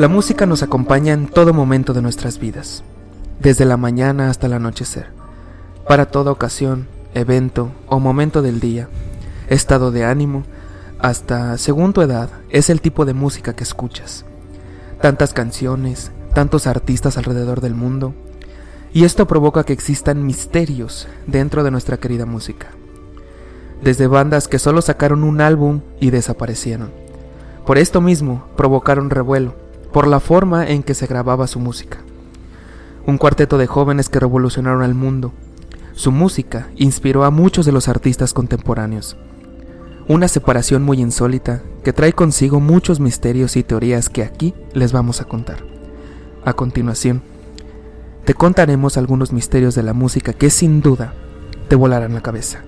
La música nos acompaña en todo momento de nuestras vidas, desde la mañana hasta el anochecer, para toda ocasión, evento o momento del día, estado de ánimo, hasta según tu edad, es el tipo de música que escuchas. Tantas canciones, tantos artistas alrededor del mundo, y esto provoca que existan misterios dentro de nuestra querida música. Desde bandas que solo sacaron un álbum y desaparecieron. Por esto mismo provocaron revuelo, por la forma en que se grababa su música. Un cuarteto de jóvenes que revolucionaron al mundo. Su música inspiró a muchos de los artistas contemporáneos. Una separación muy insólita que trae consigo muchos misterios y teorías que aquí les vamos a contar. A continuación, te contaremos algunos misterios de la música que sin duda te volarán la cabeza.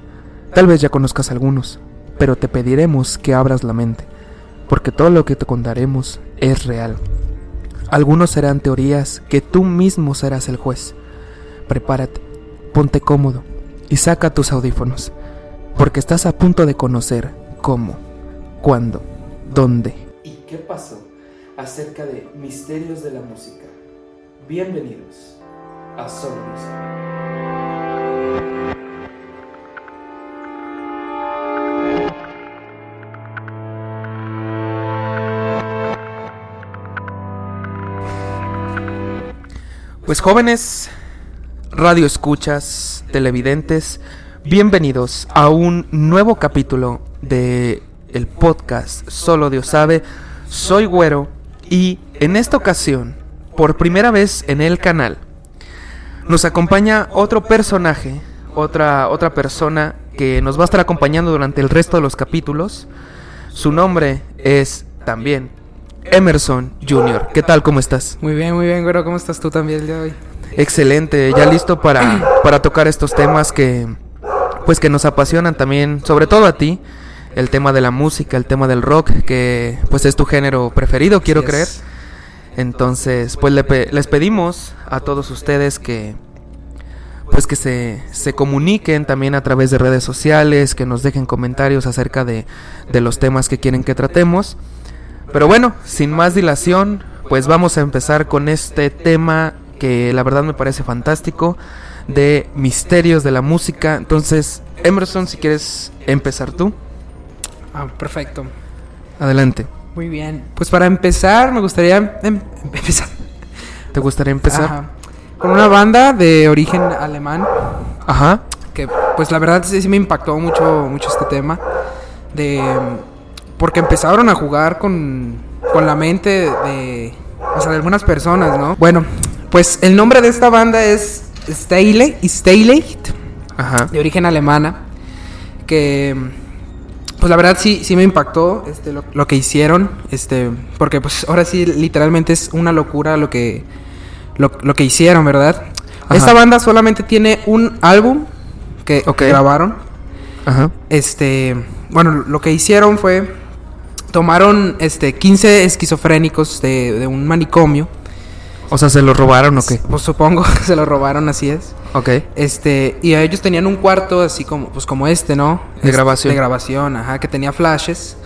Tal vez ya conozcas algunos, pero te pediremos que abras la mente, porque todo lo que te contaremos es real. Algunos serán teorías que tú mismo serás el juez. Prepárate, ponte cómodo y saca tus audífonos, porque estás a punto de conocer cómo, cuándo, dónde y qué pasó acerca de misterios de la música. Bienvenidos a Solo Pues jóvenes, radio escuchas, televidentes, bienvenidos a un nuevo capítulo de el podcast Solo Dios sabe. Soy Güero y en esta ocasión, por primera vez en el canal, nos acompaña otro personaje, otra otra persona que nos va a estar acompañando durante el resto de los capítulos. Su nombre es también Emerson Jr. ¿Qué tal? ¿Cómo estás? Muy bien, muy bien, güero. ¿Cómo estás tú también el día de hoy? Excelente, ya listo para, para tocar estos temas que pues que nos apasionan también, sobre todo a ti, el tema de la música, el tema del rock, que pues es tu género preferido, quiero creer. Entonces, pues les pedimos a todos ustedes que pues que se, se, comuniquen también a través de redes sociales, que nos dejen comentarios acerca de, de los temas que quieren que tratemos. Pero bueno, sin más dilación, pues vamos a empezar con este tema que la verdad me parece fantástico de misterios de la música. Entonces, Emerson, si quieres empezar tú. Ah, perfecto. Adelante. Muy bien. Pues para empezar, me gustaría em empezar. ¿Te gustaría empezar? Ajá. Con una banda de origen alemán. Ajá. Que pues la verdad sí, sí me impactó mucho, mucho este tema. De porque empezaron a jugar con, con la mente de, o sea, de algunas personas, ¿no? Bueno, pues el nombre de esta banda es Ajá. de origen alemana, que pues la verdad sí, sí me impactó este, lo, lo, que hicieron, este, porque pues ahora sí literalmente es una locura lo que, lo, lo que hicieron, ¿verdad? Ajá. Esta banda solamente tiene un álbum que, okay. que grabaron. Ajá. Este, bueno, lo que hicieron fue tomaron este 15 esquizofrénicos de, de, un manicomio. O sea, ¿se los robaron o qué? Pues supongo que se los robaron, así es. Ok. Este, y ellos tenían un cuarto así como, pues como este, ¿no? De este, grabación. De grabación, ajá, que tenía flashes.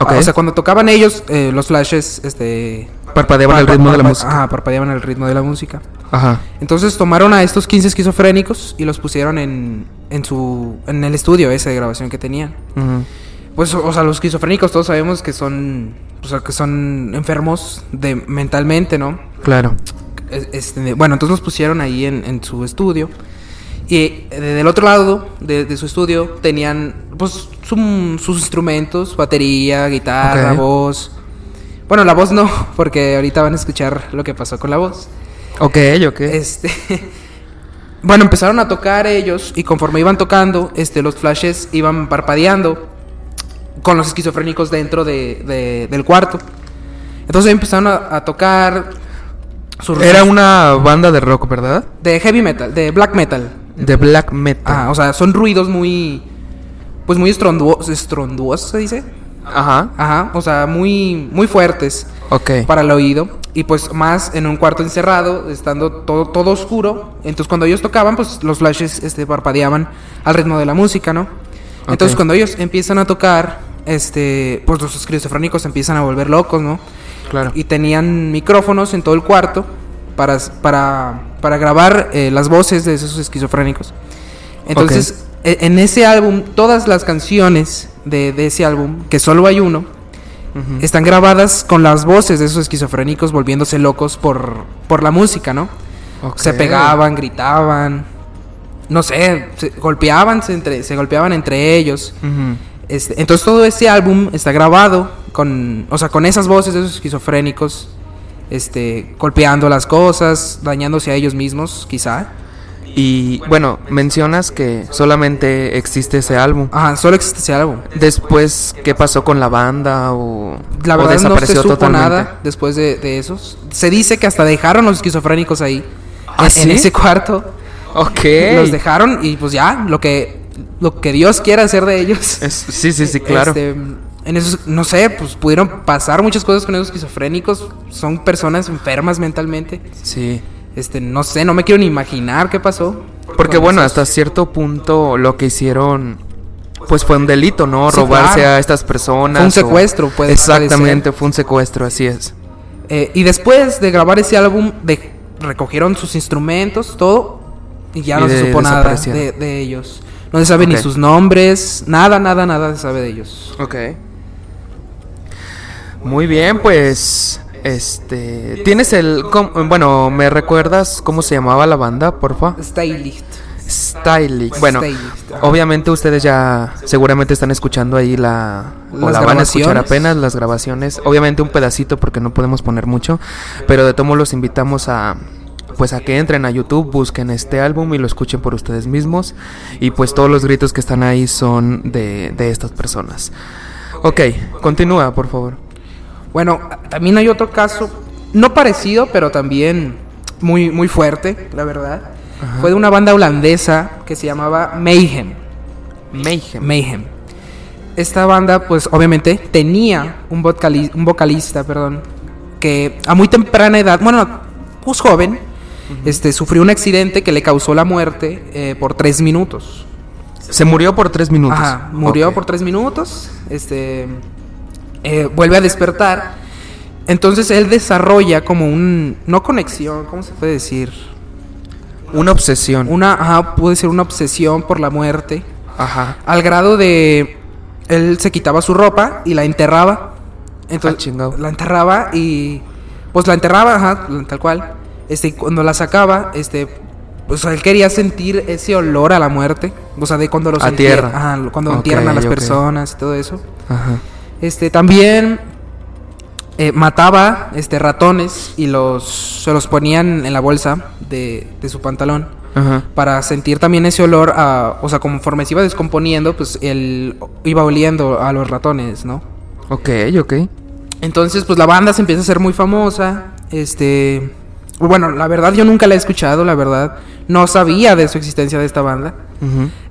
Okay. O sea, cuando tocaban ellos, eh, los flashes, este... Parpadeaban el ritmo de la música. Ajá, parpadeaban el ritmo de la música. Ajá. Entonces tomaron a estos 15 esquizofrénicos y los pusieron en, en su... En el estudio ese de grabación que tenían. Uh -huh pues o sea los esquizofrénicos todos sabemos que son o sea que son enfermos de mentalmente no claro. Este, bueno entonces los pusieron ahí en, en su estudio. Y del otro lado de, de, su estudio tenían pues su, sus instrumentos batería guitarra okay. voz. Bueno la voz no porque ahorita van a escuchar lo que pasó con la voz. Ok ok. Este bueno empezaron a tocar ellos y conforme iban tocando este los flashes iban parpadeando con los esquizofrénicos dentro de, de, del cuarto. Entonces empezaron a, a tocar. Sus Era una banda de rock, ¿verdad? De heavy metal, de black metal. De black metal. Ah, o sea, son ruidos muy. Pues muy estronduosos, estronduosos se dice. Ajá. Ajá, o sea, muy, muy fuertes. Ok. Para el oído. Y pues más en un cuarto encerrado, estando todo, todo oscuro. Entonces cuando ellos tocaban, pues los flashes este, parpadeaban al ritmo de la música, ¿no? Entonces cuando ellos empiezan a tocar, este, pues los esquizofrénicos empiezan a volver locos, ¿no? Claro. Y tenían micrófonos en todo el cuarto para, para, para grabar eh, las voces de esos esquizofrénicos. Entonces, e- en ese álbum, todas las canciones de, de ese álbum, que solo hay uno, están grabadas con las voces de esos esquizofrénicos volviéndose locos por, por la música, ¿no? Se pegaban, gritaban, no sé, se golpeaban, se, entre, se golpeaban entre ellos. Este, entonces todo ese álbum está grabado con, o sea, con esas voces de esos esquizofrénicos, este, golpeando las cosas, dañándose a ellos mismos, quizá. Y bueno, mencionas que solamente existe ese álbum. Ajá, solo existe ese álbum. Después, ¿qué pasó con la banda? ¿O, La o verdad no se desapareció supo totalmente? nada después de, de esos. Se dice que hasta dejaron los esquizofrénicos ahí, ¿Ah, en, sí? en ese cuarto. Ok. Los dejaron y pues ya, lo que, lo que Dios quiera hacer de ellos. Es- sí, sí, sí, claro. Este, en esos, no sé, pues pudieron pasar muchas cosas con esos esquizofrénicos. Son personas enfermas mentalmente. Sí. Este, no sé, no me quiero ni imaginar qué pasó. Porque bueno, esos- hasta cierto punto lo que hicieron pues fue un delito, ¿no? Sí, Robarse claro. a estas personas. Fue un o- secuestro, puede- Exactamente, fue un secuestro, así es. Eh, y después de grabar ese álbum, de, recogieron sus instrumentos, todo, y ya Y no se supo nada de, de ellos. No se sabe ni sus nombres, nada, nada, nada se sabe de ellos. Ok. Muy bien, pues este, tienes el com- bueno, ¿me recuerdas cómo se llamaba la banda, porfa? Stylist. Bueno, Stylist, ajá. obviamente ustedes ya seguramente están escuchando ahí la o Las la van a escuchar apenas las grabaciones. Obviamente un pedacito porque no podemos poner mucho, pero de tomo los invitamos a pues a que entren a YouTube, busquen este álbum y lo escuchen por ustedes mismos y pues todos los gritos que están ahí son de, de estas personas. Ok, continúa, por favor. Bueno, también hay otro caso, no parecido, pero también muy, muy fuerte, la verdad. Ajá. Fue de una banda holandesa que se llamaba Mayhem. Mayhem. Mayhem. Esta banda, pues obviamente tenía un, vocali- un vocalista, perdón, que a muy temprana edad, bueno, pues joven, este, sufrió un accidente que le causó la muerte eh, por tres minutos. Se murió por tres minutos. Ajá, murió por tres minutos, este, eh, vuelve a despertar. Entonces él desarrolla como un, no conexión, ¿cómo se puede decir? Una obsesión. Una, ajá, puede ser una obsesión por la muerte. Ajá. Al grado de. Él se quitaba su ropa y la enterraba. Ah, Entonces, chingado. la enterraba y. Pues la enterraba, ajá, tal cual. Este, cuando la sacaba, este. Pues él quería sentir ese olor a la muerte. O sea, de cuando los A tierra. Ajá, cuando Ok, entierran a las personas y todo eso. Ajá. Este, también eh, mataba este, ratones y los, se los ponían en la bolsa de, de su pantalón Ajá. para sentir también ese olor a, o sea, conforme se iba descomponiendo, pues él iba oliendo a los ratones, ¿no? Ok, ok. Entonces, pues la banda se empieza a hacer muy famosa, este, bueno, la verdad yo nunca la he escuchado, la verdad, no sabía de su existencia de esta banda,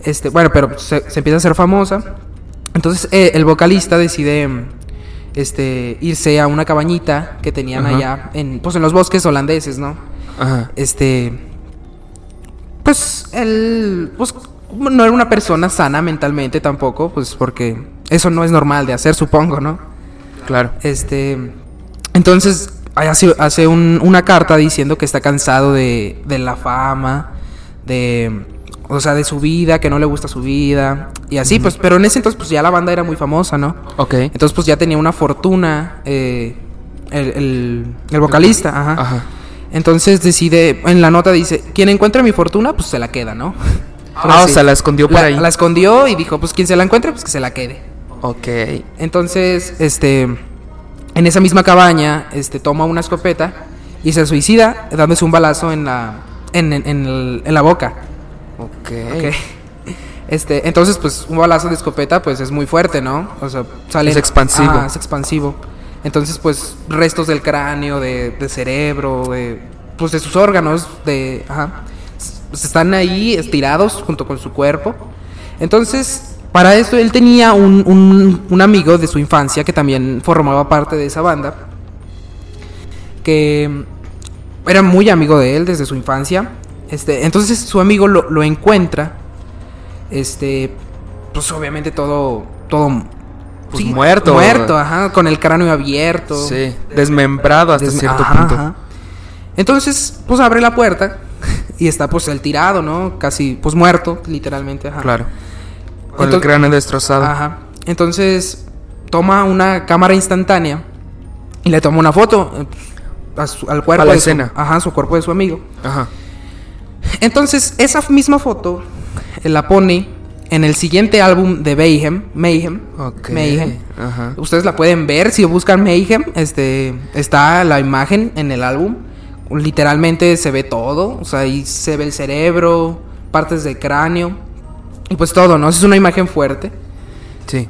este, bueno, pero se, se empieza a hacer famosa, entonces eh, el vocalista decide, este, irse a una cabañita que tenían allá, en, pues en los bosques holandeses, ¿no? Ajá. este pues él pues no era una persona sana mentalmente tampoco pues porque eso no es normal de hacer supongo no Claro. este entonces hace, hace un- una carta diciendo que está cansado de, de la fama de o sea de su vida que no le gusta su vida y así pues pero en ese entonces pues ya la banda era muy famosa no Ok. entonces pues ya tenía una fortuna eh, el, el, el vocalista ajá. Ajá. Entonces decide, en la nota dice, quien encuentre mi fortuna, pues se la queda, ¿no? Ah, o sea, la escondió por La- ahí. La escondió y dijo, pues quien se la encuentre, pues que se la quede. Ok. Entonces, este, en esa misma cabaña, este, toma una escopeta y se suicida dándose un balazo en la, en, en- en el- en la boca. Ok. Ok. Este, entonces, pues, un balazo de escopeta, pues, es muy fuerte, ¿no? O sea, sale... Es expansivo. Es expansivo. Entonces, pues, restos del cráneo, de, de cerebro, de... Pues, de sus órganos, de... Ajá. pues, están ahí estirados junto con su cuerpo. Entonces, para esto, él tenía un, un, un amigo de su infancia que también formaba parte de esa banda. Que era muy amigo de él desde su infancia. Este, entonces su amigo lo, lo encuentra. Este, pues obviamente todo, todo pues, muerto. Muerto, ajá, con el cráneo abierto. Sí, desmembrado hasta cierto ajá, punto. ajá. Entonces, pues abre la puerta y está pues el tirado, ¿no? Casi, pues muerto, literalmente, ajá. Claro. Con el Entonces- cráneo destrozado. Ajá. Entonces, toma una cámara instantánea y le toma una foto eh, a su- al cuerpo A la de su- escena. ajá, su cuerpo de su amigo. Ajá. Entonces, esa misma foto eh, la pone en el siguiente álbum de Mayhem, Mayhem, Ok. Mayhem. Ajá. Ustedes la pueden ver si buscan Mayhem, este está la imagen en el álbum. Literalmente se ve todo, o sea, ahí se ve el cerebro, partes del cráneo y pues todo, ¿no? Es una imagen fuerte, Sí.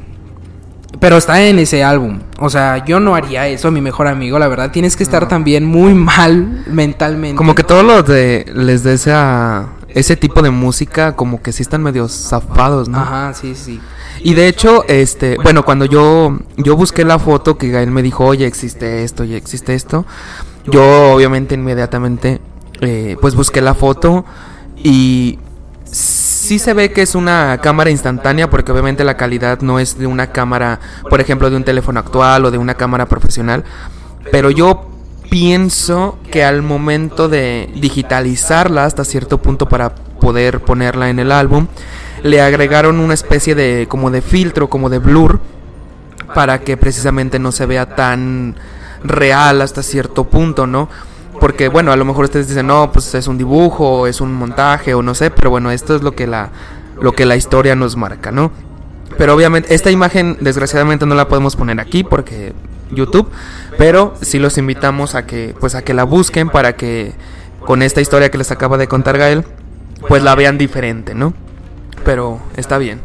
pero está en ese álbum. O sea, yo no haría eso a mi mejor amigo, la verdad. Tienes que estar No. también muy mal mentalmente. Como que todos los de les de esa ese tipo de música como que sí están medio zafados, ¿no? Ajá, sí, sí. Y de hecho, este, bueno, cuando yo yo busqué la foto que Gael me dijo, "Oye, existe esto, y existe esto." Yo obviamente inmediatamente eh, pues busqué la foto y sí se ve que es una cámara instantánea porque obviamente la calidad no es de una cámara, por ejemplo, de un teléfono actual o de una cámara profesional, pero yo pienso que al momento de digitalizarla hasta cierto punto para poder ponerla en el álbum, le agregaron una especie de como de filtro, como de blur para que precisamente no se vea tan real hasta cierto punto, ¿no? Porque bueno, a lo mejor ustedes dicen, "No, pues es un dibujo, es un montaje o no sé", pero bueno, esto es lo que la lo que la historia nos marca, ¿no? Pero obviamente esta imagen desgraciadamente no la podemos poner aquí porque YouTube, pero sí los invitamos a que pues a que la busquen para que con esta historia que les acaba de contar Gael, pues la vean diferente, ¿no? Pero está bien.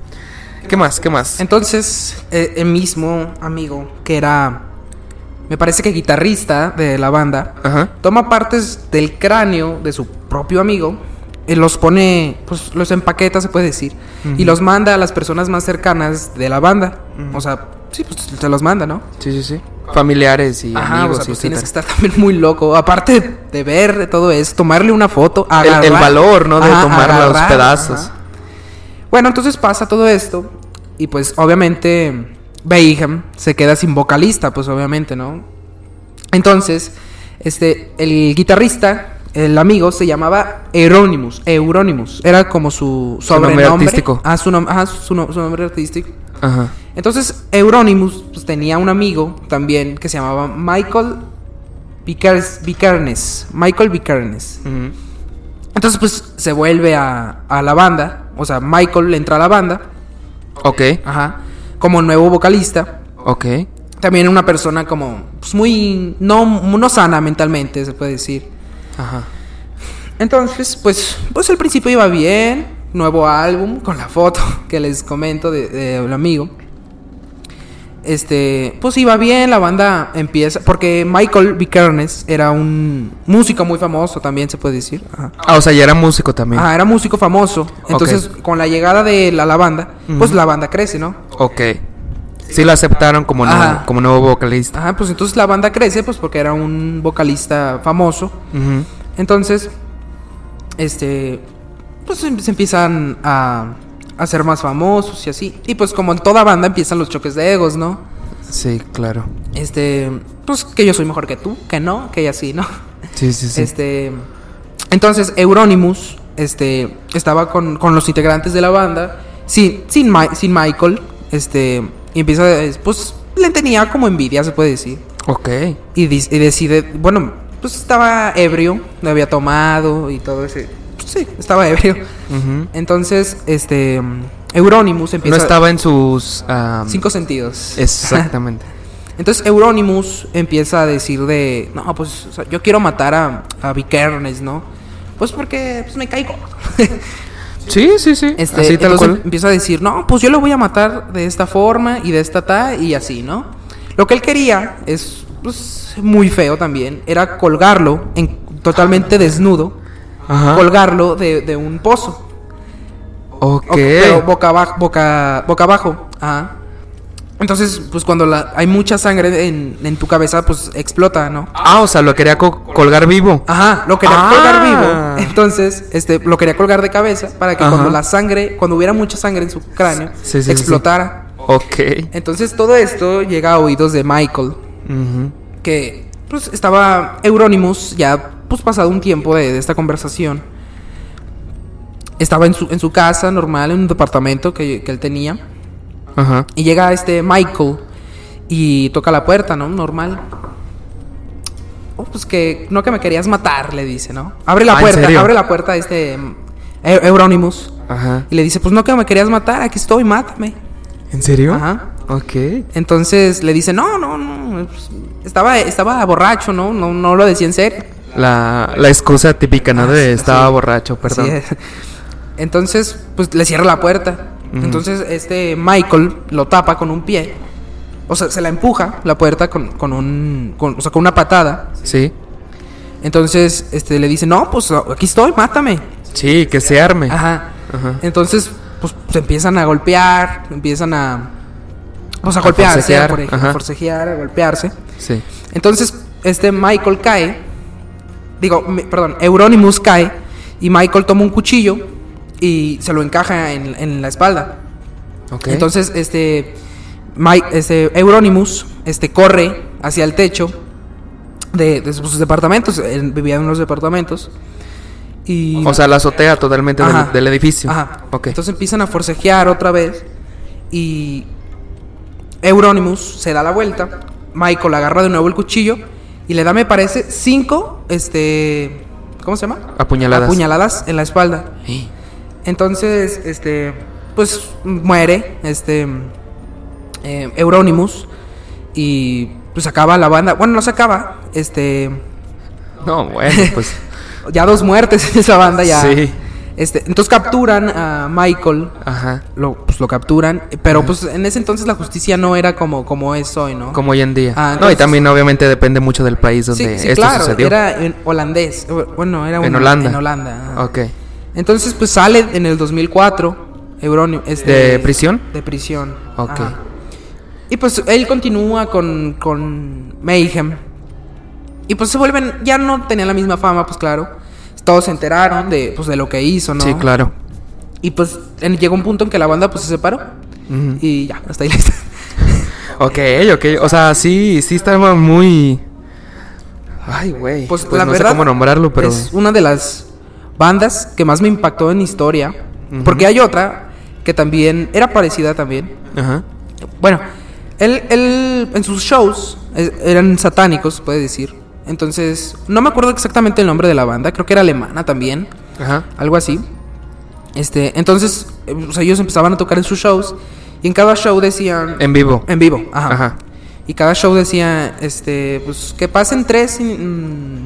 ¿Qué más? ¿Qué más? Entonces, eh, el mismo amigo que era, me parece que guitarrista de la banda, Ajá. toma partes del cráneo de su propio amigo y los pone, pues los empaqueta, se puede decir, y los manda a las personas más cercanas de la banda. O sea, sí, pues se los manda, ¿no? Sí, sí, sí. Familiares y Ajá, amigos o sea, y pues tienes que estar también muy loco. Aparte de ver todo eso, tomarle una foto, El- el agarrar- valor, ¿no? De Ajá, tomar los agarrar, pedazos. ajá. Bueno, entonces pasa todo esto y pues obviamente Bayham se queda sin vocalista, pues obviamente, ¿no? Entonces, este, el guitarrista, el amigo, se llamaba Euronymous, Euronymous, era como su Su nombre artístico. Ah, su, nom- ajá, su, no- su nombre artístico. Ajá. Entonces, Euronymous pues, tenía un amigo también que se llamaba Michael Vicar- Vicarnes. Michael Vicarnes. Ujú. Entonces, pues se vuelve a, a la banda. O sea, Michael entra a la banda. Ok, Ajá. Como nuevo vocalista. ok. También una persona como. Pues muy. No, no sana mentalmente, se puede decir. Ajá. Entonces, pues. Pues al principio iba bien. Nuevo álbum. Con la foto que les comento de, de amigo. Este. Pues iba bien. La banda empieza. Porque Michael Vicarnes era un músico muy famoso también, se puede decir. Ajá. Ah, o sea, ya era músico también. Ah, era músico famoso. Entonces, con la llegada de la, la banda, pues la banda crece, ¿no? Ok. Sí lo aceptaron como, nuevo- como nuevo vocalista. Ajá, pues entonces la banda crece, pues porque era un vocalista famoso. Entonces, este, pues em- se empiezan a, a ser más famosos y así. Y pues como en toda banda empiezan los choques de egos, ¿no? Sí, claro. Este, pues que yo soy mejor que tú, que no, que así, ¿no? Sí, sí, sí. Este, entonces Euronymous, este, estaba con, con los integrantes de la banda, sin, sin, sin Michael, este, y empieza, pues, le tenía como envidia, se puede decir, Ok. y, decide, bueno, pues estaba ebrio, lo había tomado y todo ese, pues, sí, estaba ebrio. Entonces, este, Euronymous No empieza... estaba en sus... ah, Cinco sentidos. Exactamente. Entonces Euronymous empieza a decir de, no, pues o sea, yo quiero matar a, a Vikernes, ¿no? Pues porque pues, me caigo. sí, sí, sí. Este, Así tal entonces cual. empieza a decir, no, pues yo lo voy a matar de esta forma y de esta ta y así, ¿no? Lo que él quería es pues, muy feo también, era colgarlo en, totalmente desnudo, Ajá. colgarlo de, de un pozo. Ok. O- Pero boca abajo, boca, boca abajo. Ajá. Entonces, pues cuando la, hay mucha sangre en, en tu cabeza, pues explota, ¿no? Ah, o sea, lo quería co- colgar vivo. Ajá, lo quería Ah. colgar vivo. Entonces, este, lo quería colgar de cabeza para que Ajá. cuando la sangre, cuando hubiera mucha sangre en su cráneo, Sí, sí, sí, explotara. Ok. Entonces todo esto llega a oídos de Michael, Ujú. que pues estaba Euronymous, ya pues pasado un tiempo de, de esta conversación. Estaba en su, en su casa normal, en un departamento que, que él tenía. Ajá. Y llega este Michael y toca la puerta, ¿no? Normal. Oh, pues que no que me querías matar, le dice, ¿no? Abre la Ah, ¿en puerta, abre la puerta este mm, Eu- Euronymous. Ajá. Y le dice, pues no que me querías matar, aquí estoy, mátame. ¿En serio? Ajá. Ok. Entonces le dice, no, no, no, pues, estaba, estaba borracho, ¿no? No, no lo decía en serio. La, la excusa típica, ¿no? Ah, De estaba borracho, perdón. Es. Entonces, pues le cierra la puerta. Entonces, este Michael lo tapa con un pie. O sea, se la empuja la puerta con, con un. con- o sea, con una patada. Sí. Entonces, este le dice, no, pues aquí estoy, mátame. Sí, que se arme. Ajá. Ajá. Entonces, pues se empiezan a golpear, empiezan a. Pues a A golpearse, forcejear, por ejemplo, ajá. a forcejear, a golpearse. Sí. Entonces, este Michael cae. Digo, perdón, Euronymous cae. Y Michael toma un cuchillo y se lo encaja en, en la espalda. Ok. Entonces, este, Mike, este Euronymous este, corre hacia el techo de, de sus departamentos. Él vivía en unos departamentos. Y, O sea, la azotea totalmente del, Ajá. del edificio. Ajá. Ok. Entonces empiezan a forcejear otra vez. Y Euronymous se da la vuelta. Michael agarra de nuevo el cuchillo. Y le da, me parece, cinco. Este. ¿Cómo se llama? Apuñaladas. Apuñaladas en la espalda. Sí. Entonces, este. Pues muere. Este. eh, Euronymous. Y pues acaba la banda. Bueno, no se acaba. Este. No, bueno, pues. Ya dos muertes en esa banda ya. Sí. Este, entonces capturan a Michael Ajá. lo, pues lo capturan, pero pues en ese entonces la justicia no era como, como es hoy, ¿no? Como hoy en día. Ah, no, y entonces- también obviamente depende mucho del país sí, donde sí, esto claro, sucedió. era en holandés, bueno, era En un- Holanda. En Holanda. ajá. Ok. Entonces pues sale en el 2004 Euronio, este, ¿De prisión? De prisión. Ok. ajá. Y pues él continúa con, con Mayhem. Y pues se vuelven, ya no tenía la misma fama, pues claro. Todos se enteraron de, pues, de lo que hizo, ¿no? Sí, claro. Y pues en- llegó un punto en que la banda pues se separó. Y ya, hasta ahí la historia. Ok, ok. O sea, sí, sí estaba muy. Ay, güey. Pues, Pues, la no verdad sé cómo nombrarlo, pero. es una de las bandas que más me impactó en historia. Porque hay otra que también era parecida también. Ajá. Bueno, él, él en sus shows eh, eran satánicos, puede decir. Entonces, no me acuerdo exactamente el nombre de la banda, creo que era alemana también, Ajá. algo así. Este, entonces, eh, o sea, ellos empezaban a tocar en sus shows y en cada show decían En vivo. En vivo, ajá. Ajá. Y cada show decía, este, pues que pasen tres mm,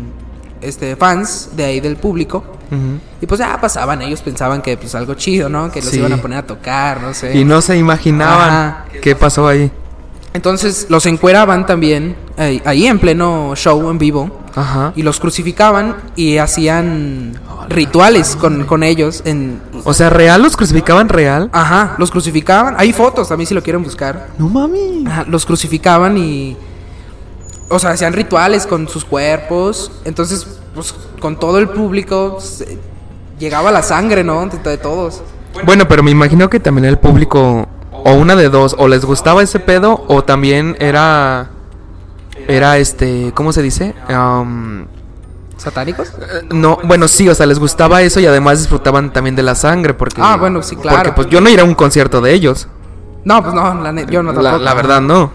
este, fans de ahí del público. Ujú. Y pues ya pasaban, ellos pensaban que pues algo chido, ¿no? Que los Sí. iban a poner a tocar, no sé. Y no se imaginaban Ajá. qué pasó ahí. Entonces los encueraban también ahí, ahí en pleno show en vivo. Ajá. Y los crucificaban y hacían rituales con, con ellos. En, O sea, real los crucificaban real. ajá, los crucificaban. Hay fotos también si lo quieren buscar. No mami. Ajá, los crucificaban y. O sea, hacían rituales con sus cuerpos. Entonces, pues con todo el público se- llegaba la sangre, ¿no? De, de todos. Bueno, pero me imagino que también el público, o una de dos, o les gustaba ese pedo, o también era. Era este. ¿Cómo se dice? ¿Satánicos? eh, no, bueno, sí, o sea, les gustaba eso y además disfrutaban también de la sangre, porque. Ah, bueno, sí, claro. Porque pues yo no iría a un concierto de ellos. No, pues no, la yo no La, tampoco. la verdad, no.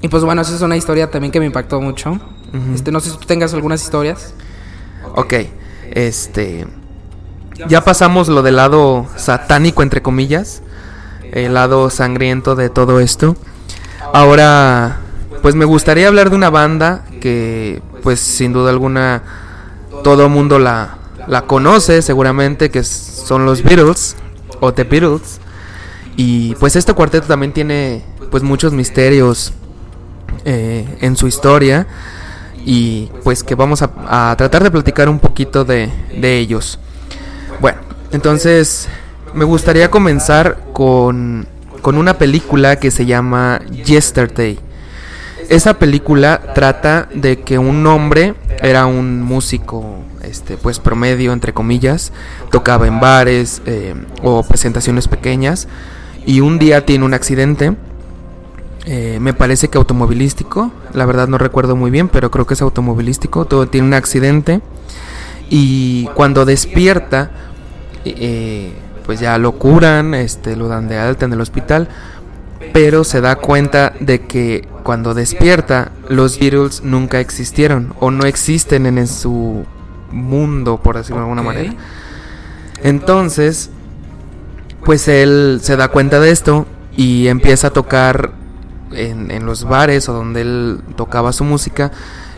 Y pues bueno, esa es una historia también que me impactó mucho. Este, no sé si tú tengas algunas historias. Ok, este. Ya pasamos lo del lado satánico, entre comillas. El lado sangriento de todo esto. Ahora, pues me gustaría hablar de una banda que, pues sin duda alguna, todo mundo la, la conoce seguramente, que son los Beatles o The Beatles. Y pues este cuarteto también tiene, pues muchos misterios eh, en su historia y pues que vamos a, a tratar de platicar un poquito de, de ellos. Bueno, entonces me gustaría comenzar con, con una película que se llama Yesterday. Esa película trata de que un hombre era un músico, este, pues promedio entre comillas, tocaba en bares eh, o presentaciones pequeñas y un día tiene un accidente. eh, me parece que automovilístico. La verdad no recuerdo muy bien, pero creo que es automovilístico. Todo tiene un accidente. Y cuando despierta, eh, pues ya lo curan, este, lo dan de alta en el hospital. Pero se da cuenta de que cuando despierta, los Beatles nunca existieron o no existen en, en su mundo, por decirlo de alguna manera. Entonces, pues él se da cuenta de esto y empieza a tocar en, en los bares o donde él tocaba su música,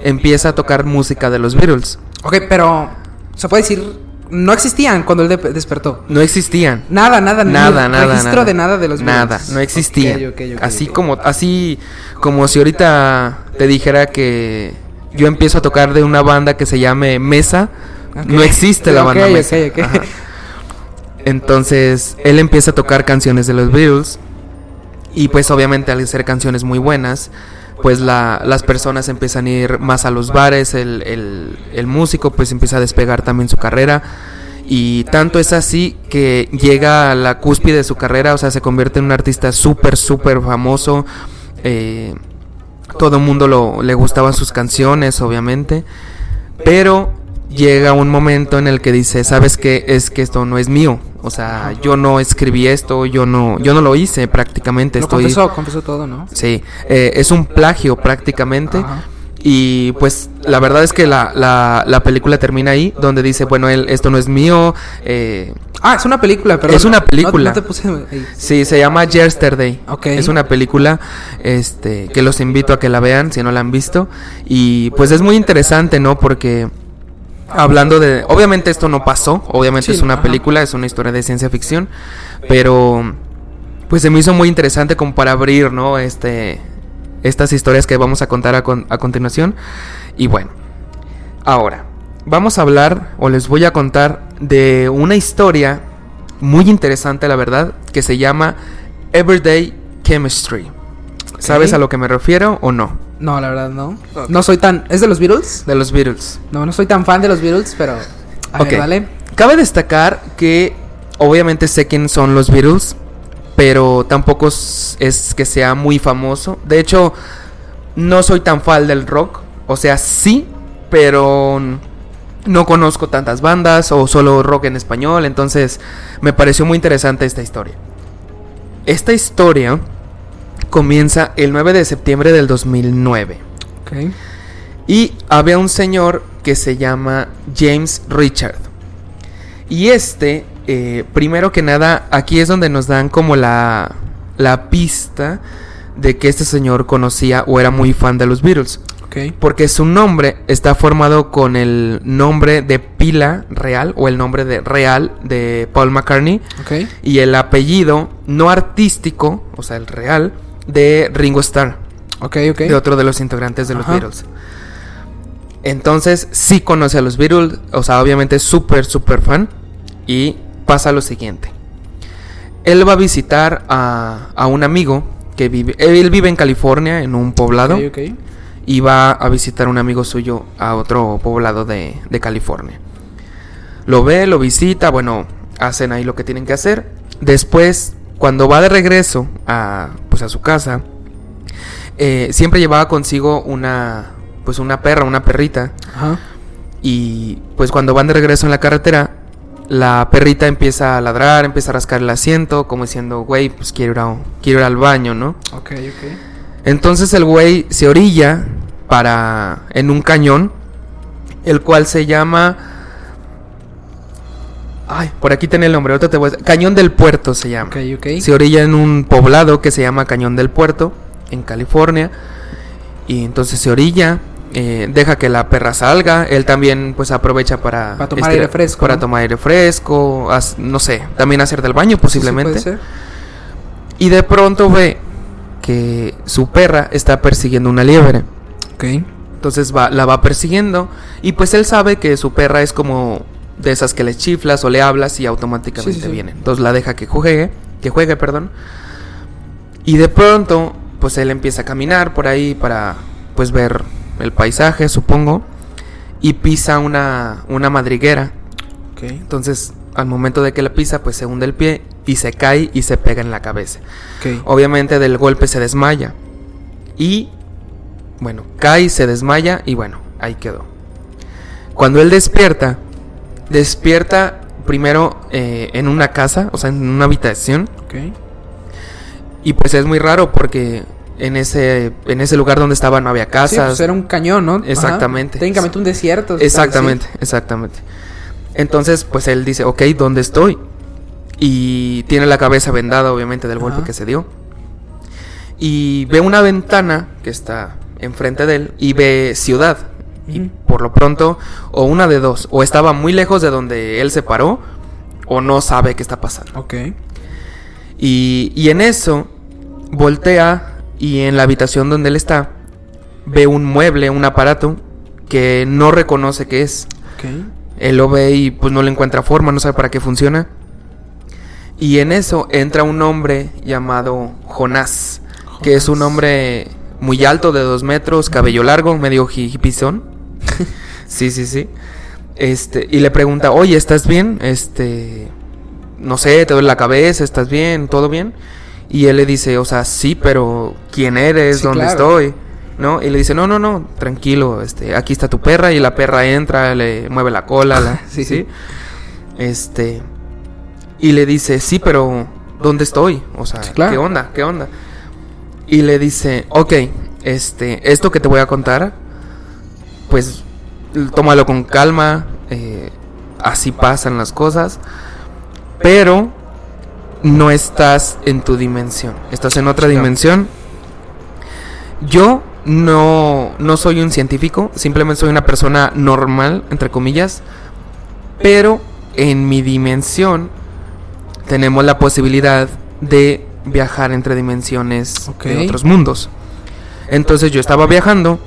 empieza a tocar música de los Beatles. Ok, pero se puede decir, no existían cuando él de- despertó. No existían. Nada, nada, Nada, nada, registro nada. de nada de los Nada, no existían. Así como así como si ahorita te dijera que yo empiezo a tocar de una banda que se llame Mesa, no existe la banda Mesa. Entonces, él empieza a tocar canciones de los Beatles y pues obviamente al ser canciones muy buenas, pues la- las personas empiezan a ir más a los bares, el, el- el músico pues empieza a despegar también su carrera y tanto es así que llega a la cúspide de su carrera, o sea, se convierte en un artista súper, súper famoso. eh, todo el mundo lo, le gustaban sus canciones, obviamente. Pero llega un momento en el que dice, ¿sabes qué? Es que esto no es mío. O sea, yo no escribí esto, yo no, yo no lo hice prácticamente. Lo Estoy, confesó, confesó todo, ¿no? Sí, eh, es un plagio prácticamente. Ajá. Y pues la verdad es que la, la, la película termina ahí, donde dice, bueno, él, esto no es mío. eh, Ah, es una película, pero Es una película. No, te puse ahí. sí, se llama Yesterday. Ok. Es una película este, que los invito a que la vean si no la han visto. Y pues es muy interesante, ¿no? Porque hablando de... Obviamente esto no pasó, obviamente Sí, es una ajá. película, es una historia de ciencia ficción. Pero pues se me hizo muy interesante como para abrir, ¿no? Este, estas historias que vamos a contar a, con- a continuación. Y bueno, ahora vamos a hablar o les voy a contar de una historia muy interesante, la verdad, que se llama Everyday Chemistry. ¿Sabes a lo que me refiero o no? No, la verdad no. No soy tan... ¿Es de los Beatles? De los Beatles. No, no soy tan fan de los Beatles, pero... A Ok. ver, dale. Cabe destacar que obviamente sé quién son los Beatles, pero tampoco es que sea muy famoso. De hecho, no soy tan fan del rock. O sea, sí, pero no conozco tantas bandas o solo rock en español. Entonces, me pareció muy interesante esta historia. Esta historia comienza el 9 de septiembre del 2009. Ok. Y había un señor que se llama James Richard. Y este, eh, primero que nada, aquí es donde nos dan como la, la pista de que este señor conocía o era muy fan de los Beatles. Porque su nombre está formado con el nombre de pila real o el nombre de real de Paul McCartney y el apellido no artístico, o sea, el real, de Ringo Starr Ok, ok. de otro de los integrantes de los Ajá. Beatles. Entonces, sí conoce a los Beatles, o sea, obviamente es súper, súper fan. Y pasa lo siguiente. Él va a visitar a, a un amigo que vive, él vive en California, en un poblado, Ok, ok. y va a visitar a un amigo suyo a otro poblado de, de California. Lo ve, lo visita, bueno, hacen ahí lo que tienen que hacer. Después, cuando va de regreso a, pues a su casa, eh, siempre llevaba consigo una, pues una perra, una perrita. Ajá. Y pues cuando van de regreso en la carretera, la perrita empieza a ladrar, empieza a rascar el asiento, como diciendo, güey, pues quiero ir, a- quiero ir al baño, ¿no? Ok, ok. Entonces el güey se orilla para en un cañón, el cual se llama Ay, por aquí tenía el nombre, ahorita te voy a... Cañón del Puerto se llama. Ok, ok. Se orilla en un poblado que se llama Cañón del Puerto, en California. Y entonces se orilla, eh, deja que la perra salga. Él también pues aprovecha para... Para tomar aire fresco, Para ¿no? tomar aire fresco, no sé, también hacer del baño posiblemente. Sí, puede ser. Y de pronto ve que su perra está persiguiendo una liebre. Ok. Entonces va, la va persiguiendo. Y pues él sabe que su perra es como de esas que le chiflas o le hablas y automáticamente Sí, sí, sí. viene. Entonces la deja que juegue, que juegue, perdón. Y de pronto, pues él empieza a caminar por ahí para pues ver el paisaje, supongo. Y pisa una, una madriguera. Ok. Entonces, al momento de que la pisa, pues se hunde el pie y se cae y se pega en la cabeza. Ok. Obviamente del golpe se desmaya. Y bueno, cae, se desmaya y bueno, ahí quedó. Cuando él despierta, despierta primero eh, en una casa, o sea, en una habitación. Ok. Y pues es muy raro porque en ese, en ese lugar donde estaba no había Sí, casas. pues era un cañón, ¿no? Ajá. Exactamente. Técnicamente un desierto. Exactamente, exactamente. Entonces, pues él dice, ok, ¿dónde estoy? Y tiene la cabeza vendada, obviamente, del golpe Ajá. que se dio. Y ve una ventana que está enfrente de él y ve ciudad. Y por lo pronto, o una de dos, o estaba muy lejos de donde él se paró, o no sabe qué está pasando. Ok. Y, y en eso, voltea y en la habitación donde él está, ve un mueble, un aparato que no reconoce qué es. Ok. Él lo ve y pues no le encuentra forma, no sabe para qué funciona. Y en eso entra un hombre llamado Jonás, que es un Jonás. hombre muy alto, de dos metros, cabello largo, medio hipizón. sí, sí, sí. Este, y le pregunta, oye, ¿estás bien? Este, no sé, te duele la cabeza, ¿estás bien? ¿Todo bien? Y él le dice, o sea, sí, pero ¿quién eres? Sí, ¿Dónde claro. estoy? ¿No? Y le dice, no, no, no, tranquilo, este, aquí está tu perra. Y la perra entra, le mueve la cola, la- Sí, sí. Este, y le dice, sí, pero ¿dónde estoy? O sea, Sí, claro. ¿qué onda? ¿Qué onda? Y le dice, ok, este, esto que te voy a contar, pues tómalo con calma, eh, así pasan las cosas, pero no estás en tu dimensión, estás en otra dimensión. Yo no, no soy un científico, simplemente soy una persona normal, entre comillas, pero en mi dimensión tenemos la posibilidad de viajar entre dimensiones Ok. de otros mundos. Entonces yo estaba viajando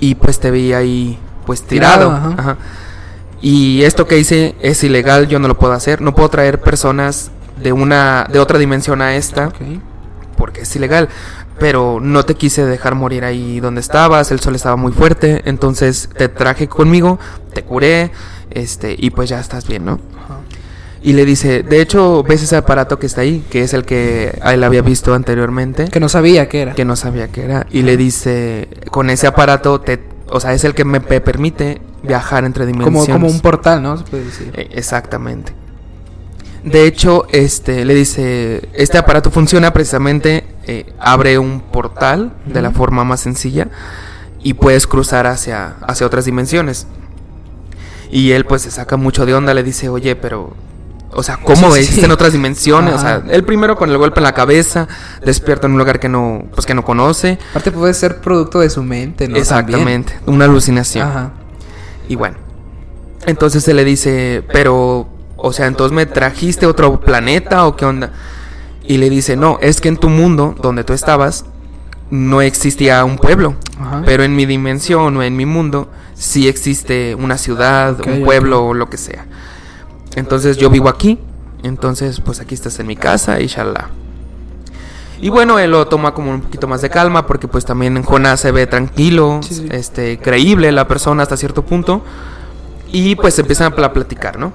y pues te vi ahí pues tirado. Tirado, ajá. Ajá. Y esto que hice es ilegal, yo no lo puedo hacer. No puedo traer personas de una de otra dimensión a esta Ok. porque es ilegal. Pero no te quise dejar morir ahí donde estabas, el sol estaba muy fuerte, entonces te traje conmigo, te curé, este, y pues ya estás bien, ¿no? Ajá. Y le dice, de hecho, ves ese aparato que está ahí, que es el que él había visto anteriormente, Que no sabía qué era. que no sabía qué era, y le dice, con ese aparato, te, o sea, es el que me pe- permite viajar entre como, dimensiones. como un portal, ¿no? Se puede decir. Eh, Exactamente. De hecho, este le dice, este aparato funciona precisamente, eh, abre un portal de la forma más sencilla y puedes cruzar hacia, hacia otras dimensiones. Y él pues se saca mucho de onda, le dice, oye, pero, o sea, ¿cómo Sí, existen sí. otras dimensiones? O sea, él primero con el golpe en la cabeza, despierta en un lugar que no, pues que no conoce. Aparte puede ser producto de su mente, ¿no? Exactamente, una alucinación. Ajá. Y bueno, entonces se le dice, pero, o sea, entonces me trajiste otro planeta o qué onda? Y le dice, no, es que en tu mundo, donde tú estabas, no existía un pueblo. Ajá. Pero en mi dimensión o en mi mundo, sí existe una ciudad, un pueblo o lo que sea. Entonces yo vivo aquí, entonces pues aquí estás en mi casa y shalala. Y bueno, él lo toma como un poquito más de calma porque pues también en Jonás se ve tranquilo, Sí, sí. este creíble la persona hasta cierto punto y pues empiezan a pla- platicar, ¿no?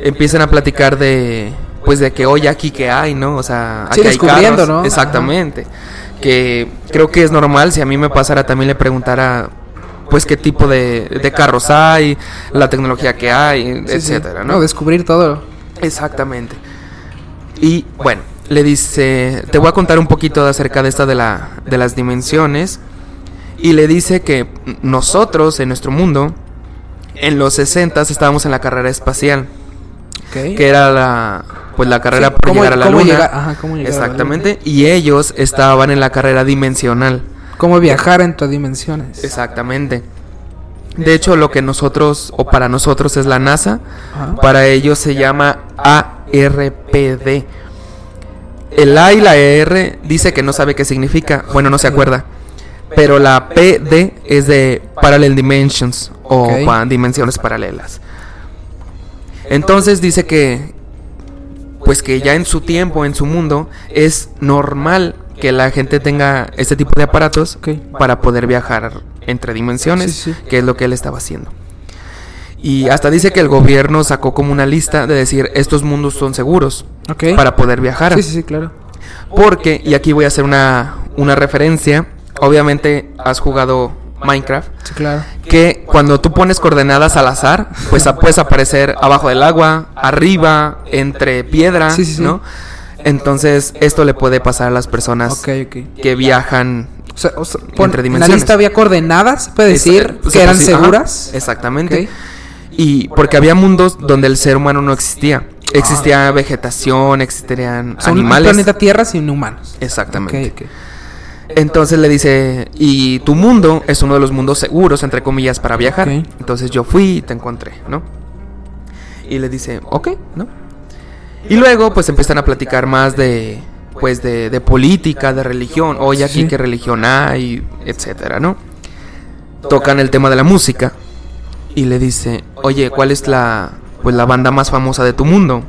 Empiezan a platicar de pues de que hoy aquí que hay, ¿no? O sea, Sí, aquí hay carros. ¿no? Exactamente. Que creo que es normal si a mí me pasara también le preguntara pues qué tipo de, de carros hay, la tecnología que hay, Sí, sí. etcétera, No, ¿no? descubrir todo. Exactamente. Y bueno, le dice, te voy a contar un poquito acerca de esta de, la, de las dimensiones. Y le dice que nosotros en nuestro mundo, en los 60 estábamos en la carrera espacial, que era la, pues la carrera Sí, por ¿cómo- llegar a la luna. llegar- ajá, cómo llegar a la Exactamente. Y ellos estaban en la carrera dimensional. Cómo viajar entre dimensiones. Exactamente. De hecho, lo que nosotros, o para nosotros es la NASA, Ajá. para ellos se llama ARPD. El A y la R dice que no sabe qué significa, bueno, no se acuerda. Pero la PD es de Parallel Dimensions o dimensiones paralelas. Entonces dice que pues que ya en su tiempo, en su mundo, es normal que la gente tenga este tipo de aparatos para poder viajar entre dimensiones, Sí, sí. que es lo que él estaba haciendo. Y hasta dice que el gobierno sacó como una lista de decir estos mundos son seguros. Para poder viajar. Sí, sí, sí, claro. Porque, y aquí voy a hacer una, una referencia, obviamente has jugado Minecraft, Sí, claro. que cuando tú pones coordenadas al azar, pues puedes aparecer abajo del agua, arriba, entre piedra, sí, sí. ¿no? Entonces, esto le puede pasar a las personas que viajan O sea, o sea, pon- Entre en la dimensiones. lista había coordenadas, puede decir, Es- pues, que eran ajá, seguras. exactamente. Y porque había mundos donde el ser humano no existía. Existía vegetación, existirían Son un animales. planeta Tierra sin humanos. Exactamente. Entonces le dice, y tu mundo es uno de los mundos seguros, entre comillas, para viajar. Entonces yo fui y te encontré, ¿no? Y le dice, ok, ¿no? Y luego pues empiezan a platicar más de, pues de, de política, de religión. Oye, aquí Sí. qué religión hay, etcétera, ¿no? Tocan el tema de la música y le dice, oye, ¿cuál es la, pues, la banda más famosa de tu mundo?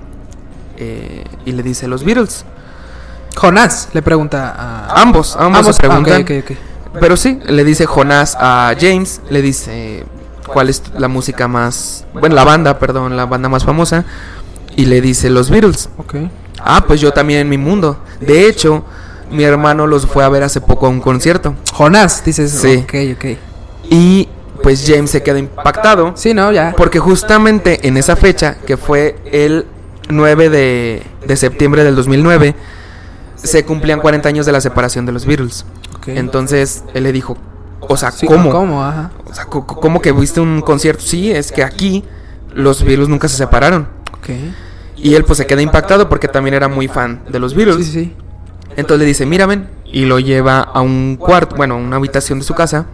Eh, y le dice, los Beatles. Jonás le pregunta a. Ambos, ambos, se Ah, preguntan. Pero sí, le dice Jonás a James, le dice cuál es la música más, bueno, la banda, perdón, la banda más famosa, y le dice los Beatles. Ok. Ah, pues yo también en mi mundo. De hecho, mi hermano los fue a ver hace poco a un concierto. Jonás, dices. Sí. Ok, ok. Y pues James se queda impactado, Sí, no, ya. porque justamente en esa fecha, que fue el 9 de, de septiembre del 2009, se cumplían 40 años de la separación de los Beatles. Ok. Entonces él le dijo, o sea, Sí, ¿cómo? ¿Cómo? Ajá. O sea, ¿cómo que viste un concierto? Sí, es que aquí los Beatles nunca se separaron. Ok. Y él pues se queda impactado porque también era muy fan de los Beatles. Sí, sí, sí. Entonces le dice, mira, ven. Y lo lleva a un cuarto, bueno, a una habitación de su casa,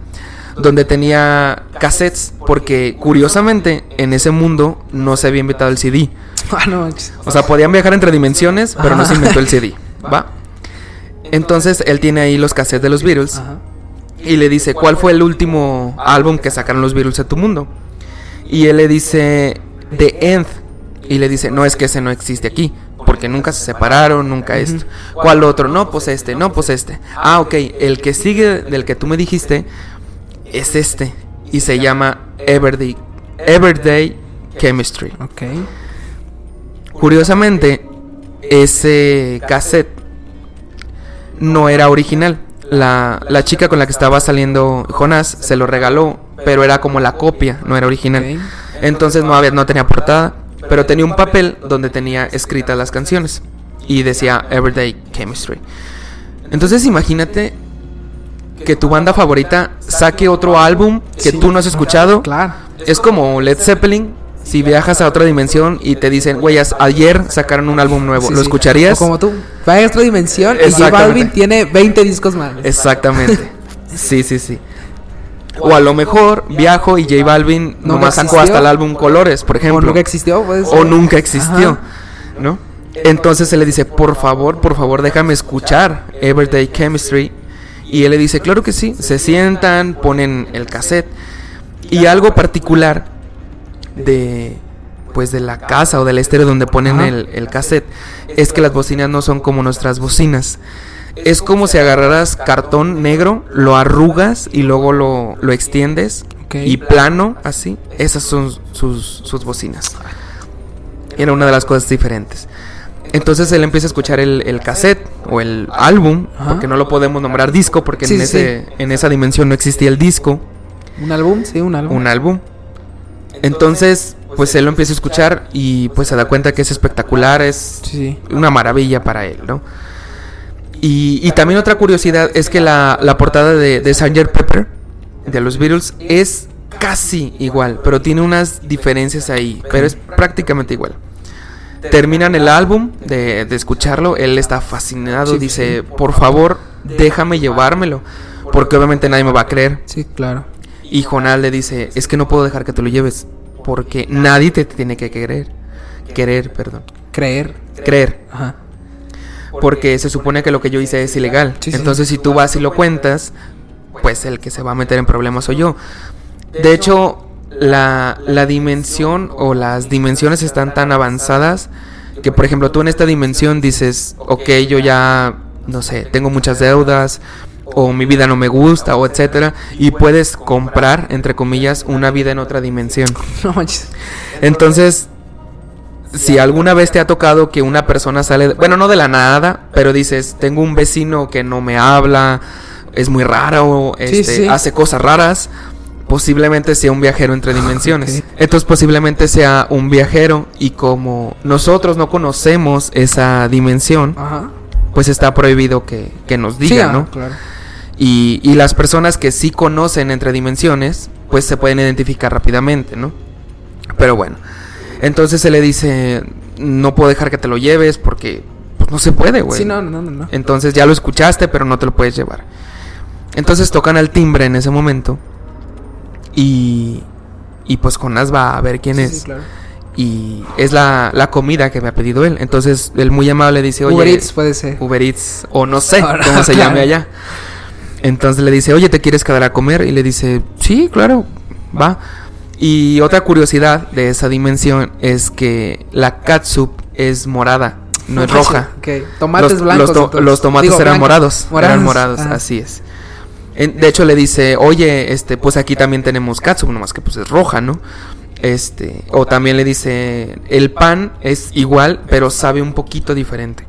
donde tenía cassettes, porque curiosamente en ese mundo no se había inventado el CD. Ah. O sea, podían viajar entre dimensiones, pero no se inventó el CD. ¿Va? Entonces él tiene ahí los cassettes de los Beatles. Y le dice, ¿cuál fue el último álbum que sacaron los Beatles a tu mundo? Y él le dice, The End. Y le dice, no, es que ese no existe aquí. Porque nunca se separaron, nunca esto. ¿Cuál otro? No, pues este, no, pues este. Ah, ok, el que sigue del que tú me dijiste es este. Y se llama Everyday, Everyday Chemistry. Ok. Curiosamente, ese cassette no era original. La, la chica con la que estaba saliendo Jonas se lo regaló, pero era como la copia, no era original. Entonces no, había, no tenía portada, pero tenía un papel donde tenía escritas las canciones y decía Everyday Chemistry. Entonces imagínate que tu banda favorita saque otro álbum que Sí. tú no has escuchado. Claro. Es como Led Zeppelin. Si viajas a otra dimensión y te dicen, güeyas, ayer sacaron un álbum nuevo, Sí, ¿lo sí. escucharías? O como tú. Va a otra dimensión y J Exactamente. Balvin tiene 20 discos más. Exactamente. Sí, sí, sí. O a lo mejor viajo y J Balvin Nunca nomás sacó existió. hasta el álbum Colores, por O ejemplo. nunca existió, pues. O nunca existió, Ajá. ¿no? Entonces él le dice, por favor, por favor, déjame escuchar Everyday Chemistry. Y él le dice, claro que sí. Se sientan, ponen el cassette. Y algo particular de pues de la casa o del estéreo donde ponen el, el cassette es que las bocinas no son como nuestras bocinas. Es como si agarraras cartón negro, lo arrugas y luego lo, lo extiendes y plano, así. Esas son sus, sus bocinas. Era una de las cosas diferentes. Entonces él empieza a escuchar el, el cassette o el álbum, Ajá. porque no lo podemos nombrar disco, porque Sí, en, sí, ese, en esa dimensión no existía el disco, ¿Un álbum? Sí, un álbum. un álbum. Entonces, pues él lo empieza a escuchar y pues se da cuenta que es espectacular, es sí. una maravilla para él, ¿no? Y, y también otra curiosidad es que la, la portada de, de Sgt. Pepper de los Beatles es casi igual, pero tiene unas diferencias ahí, pero es prácticamente igual. Terminan el álbum de, de escucharlo, él está fascinado, Sí, dice, por favor, déjame llevármelo, porque obviamente nadie me va a creer. Sí, claro. Y Jonás le dice, es que no puedo dejar que te lo lleves, porque nadie te tiene que querer, querer, perdón, Creer. creer Ajá. Porque se supone que lo que yo hice es ilegal. Sí, sí. Entonces, si tú vas y lo cuentas, pues el que se va a meter en problemas soy yo. De hecho, la, la dimensión o las dimensiones están tan avanzadas que, por ejemplo, tú en esta dimensión dices, ok, yo ya, no sé, tengo muchas deudas o mi vida no me gusta o etcétera y puedes comprar entre comillas una vida en otra dimensión No manches. entonces si alguna vez te ha tocado que una persona sale, bueno, no de la nada, pero dices, tengo un vecino que no me habla, es muy raro, este, sí. hace cosas raras, posiblemente sea un viajero entre dimensiones. ok. Entonces posiblemente sea un viajero y como nosotros no conocemos esa dimensión, Ajá. pues está prohibido que, que nos digan, ah, ¿no? Claro. Y, y las personas que sí conocen entre dimensiones, pues se pueden identificar rápidamente, ¿no? Pero bueno, entonces se le dice, no puedo dejar que te lo lleves porque pues, no se puede, güey. Sí, no, no, no, no. Entonces ya lo escuchaste, pero no te lo puedes llevar. Entonces tocan al timbre en ese momento y, y pues Jonás va a ver quién Sí, es. sí, claro. Y es la, la comida que me ha pedido él. Entonces él muy amable dice, oye, Uber Eats puede ser. Uber Eats o no sé Ahora, cómo se claro. llame allá. Entonces le dice, oye, ¿te quieres quedar a comer? Y le dice, sí, claro, va. Y otra curiosidad de esa dimensión es que la catsup es morada, no es roja. Ok. Tomates los, blancos. los to- entonces. los tomates Digo, eran morados, eran morados, ah. así es. En- de hecho le dice, oye, este, pues aquí también tenemos catsup, nomás que pues es roja, ¿no? Este, o también le dice, el pan es igual, pero sabe un poquito diferente.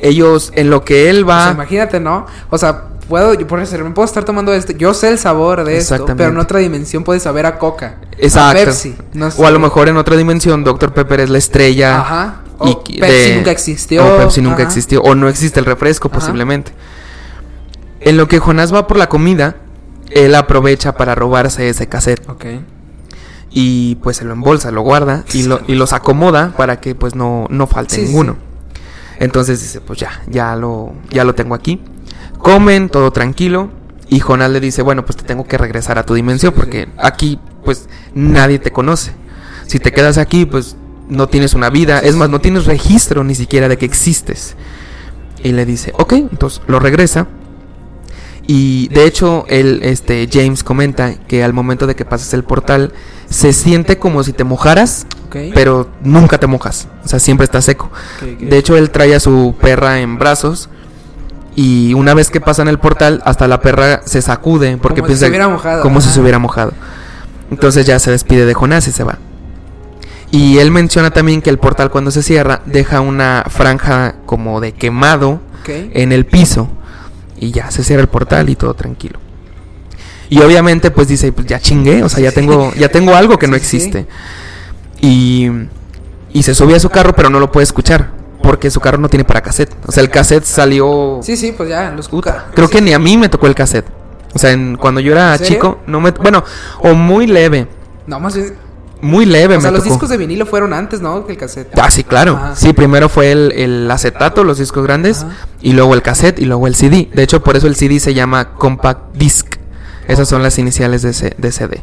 Ellos, en lo que él va, sea, imagínate, ¿no? O sea, puedo, yo por puedo estar tomando esto. Yo sé el sabor de esto, pero en otra dimensión puede saber a Coca. exacto. A Pepsi. No sé. O a lo mejor en otra dimensión, Dr. Pepper es la estrella. Ajá. y O que- Pepsi de- nunca existió. O Pepsi nunca Ajá. existió. O no existe el refresco, Ajá. posiblemente. En lo que Jonás va por la comida, él aprovecha para robarse ese cassette. Ok. Y pues se lo embolsa, lo guarda y, lo, y los acomoda para que pues no, no falte Sí, sí, ninguno. Entonces dice, pues ya, ya lo, ya lo tengo aquí. Comen, todo tranquilo. Y Jonás le dice, bueno, pues te tengo que regresar a tu dimensión porque aquí pues nadie te conoce. Si te quedas aquí, pues no tienes una vida. Es más, no tienes registro ni siquiera de que existes. Y le dice, ok, entonces lo regresa. Y de hecho, él, este, James comenta que al momento de que pasas el portal, se siente como si te mojaras, pero nunca te mojas. O sea, siempre está seco. De hecho, él trae a su perra en brazos. Y una vez que pasan el portal, hasta la perra se sacude porque Como si piensa se hubiera mojado, como si se hubiera mojado. Entonces ya se despide de Jonás y se va. Y él menciona también que el portal cuando se cierra deja una franja como de quemado en el piso y ya se cierra el portal y todo tranquilo. Y obviamente pues dice, pues ya chingué, o sea, ya tengo ya tengo algo que no existe. Y y se sube a su carro, pero no lo puede escuchar porque su carro no tiene para cassette. O sea, el cassette salió Sí, sí, pues ya, los Puta, creo que ni a mí me tocó el cassette. O sea, en- cuando yo era ¿En chico, no me bueno, o muy leve, No, más bien. muy leve O me sea, los tocó. discos de vinilo fueron antes, ¿no? Que el cassette. Ah, sí, claro. Ajá. Sí, primero fue el, el acetato, los discos grandes, Ajá. y luego el cassette, y luego el CD. De hecho, por eso el CD se llama Compact Disc. Esas son las iniciales de, ese- de CD.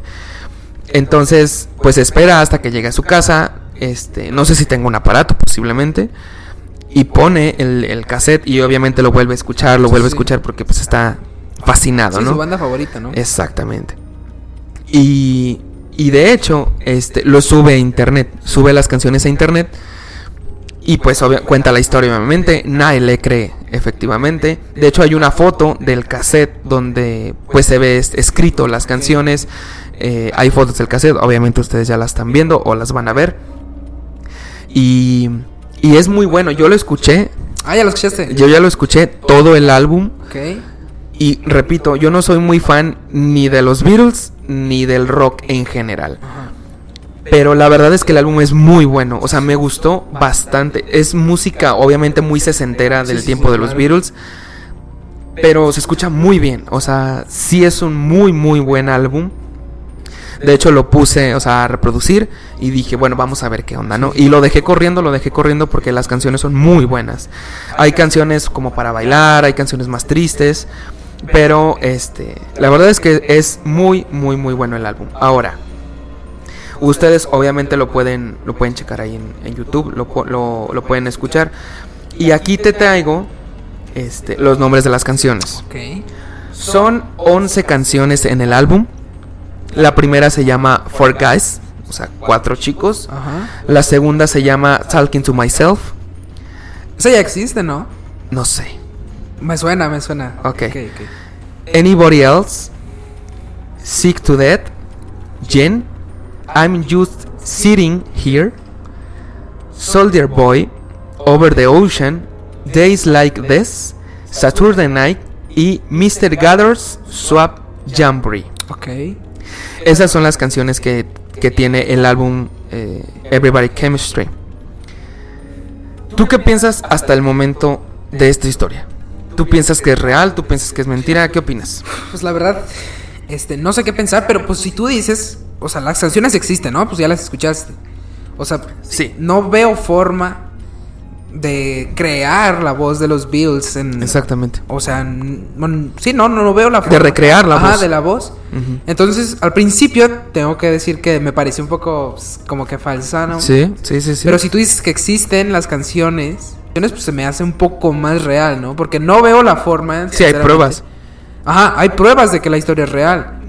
Entonces, pues espera hasta que llegue a su casa. Este, no sé si tenga un aparato, posiblemente. Y pone el, el cassette y obviamente lo vuelve a escuchar, lo Sí, vuelve a escuchar porque pues está fascinado, Sí, ¿no? su banda favorita, ¿no? Exactamente. Y, y de hecho, este, lo sube a internet, sube las canciones a internet y pues obvia- cuenta la historia obviamente, nadie le cree efectivamente. De hecho hay una foto del cassette donde pues se ve es- escrito las canciones, eh, hay fotos del cassette, obviamente ustedes ya las están viendo o las van a ver. Y, y es muy bueno, yo lo escuché, Ah, ya lo escuchaste. yo ya lo escuché todo el álbum. Ok. Y repito, yo no soy muy fan ni de los Beatles ni del rock en general. Ajá. Pero la verdad es que el álbum es muy bueno. O sea, me gustó bastante. Es música obviamente muy sesentera del Sí, sí, tiempo sí, de los claro. Beatles. Pero se escucha muy bien. O sea, sí es un muy, muy buen álbum. De hecho, lo puse, o sea, a reproducir y dije, bueno, vamos a ver qué onda, ¿no? Y lo dejé corriendo, lo dejé corriendo porque las canciones son muy buenas. Hay canciones como para bailar, hay canciones más tristes, pero este, la verdad es que es muy, muy, muy bueno el álbum. Ahora, ustedes obviamente lo pueden, lo pueden checar ahí en, en YouTube, lo, lo, lo pueden escuchar. Y aquí te traigo este, los nombres de las canciones. Son 11 canciones en el álbum. La primera se llama Four Guys, o sea, cuatro chicos. Ajá. La segunda se llama Talking to Myself. Esa ya existe, ¿no? No sé. Me suena, me suena. Ok. Ok, ok. Anybody Else. Sick to Death. Jen. I'm just sitting here. Soldier Boy, Over the Ocean, Days Like This, Saturday Night y Mr. Gathers Swap Jamboree. Ok. Esas son las canciones que, que tiene el álbum eh, Everybody Chemistry. ¿Tú qué piensas hasta el momento de esta historia? ¿Tú piensas que es real? ¿Tú piensas que es mentira? ¿Qué opinas? Pues la verdad, este, no sé qué pensar, pero pues si tú dices, o sea, las canciones existen, ¿no? Pues ya las escuchaste. O sea, Sí. no veo forma de crear la voz de los Beatles en... Exactamente. O sea, sí, no, no, no veo la De recrear la Ajá, voz. de la voz. Entonces, al principio, tengo que decir que me pareció un poco pues, como que falsa, ¿no? Sí, sí, sí, sí. Pero si tú dices que existen las canciones, pues se me hace un poco más real, ¿no? Porque no veo la forma. Sí, hay pruebas. Ajá, hay pruebas de que la historia es real.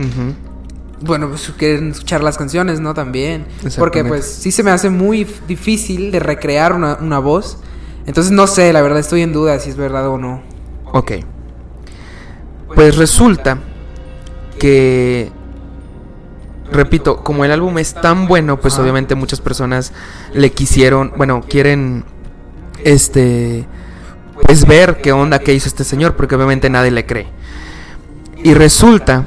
Bueno, pues quieren escuchar las canciones, ¿no? También. Porque pues sí se me hace muy difícil de recrear una, una voz. Entonces no sé, la verdad estoy en duda si es verdad o no. Ok. Pues resulta que, repito, como el álbum es tan bueno, pues obviamente muchas personas le quisieron, bueno, quieren, este, pues ver qué onda que hizo este señor, porque obviamente nadie le cree. Y resulta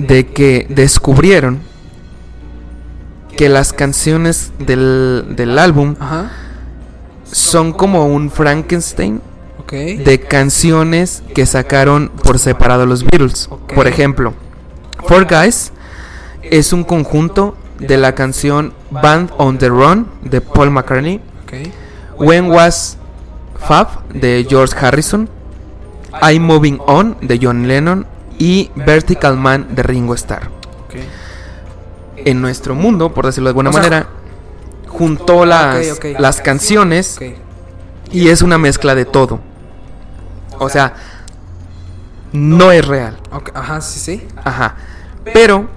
de que descubrieron que las canciones del, del álbum Ajá. Son como un Frankenstein de canciones que sacaron por separado los Beatles. Por ejemplo, Four Guys es un conjunto de la canción Band on the Run de Paul McCartney. When Was Fab de George Harrison, I'm Moving On de John Lennon y Vertical Man de Ringo Starr. En nuestro mundo, por decirlo de alguna O sea, manera, juntó las, las canciones y es una mezcla de todo. O sea, no es real. Ajá, sí, sí. Ajá. Pero,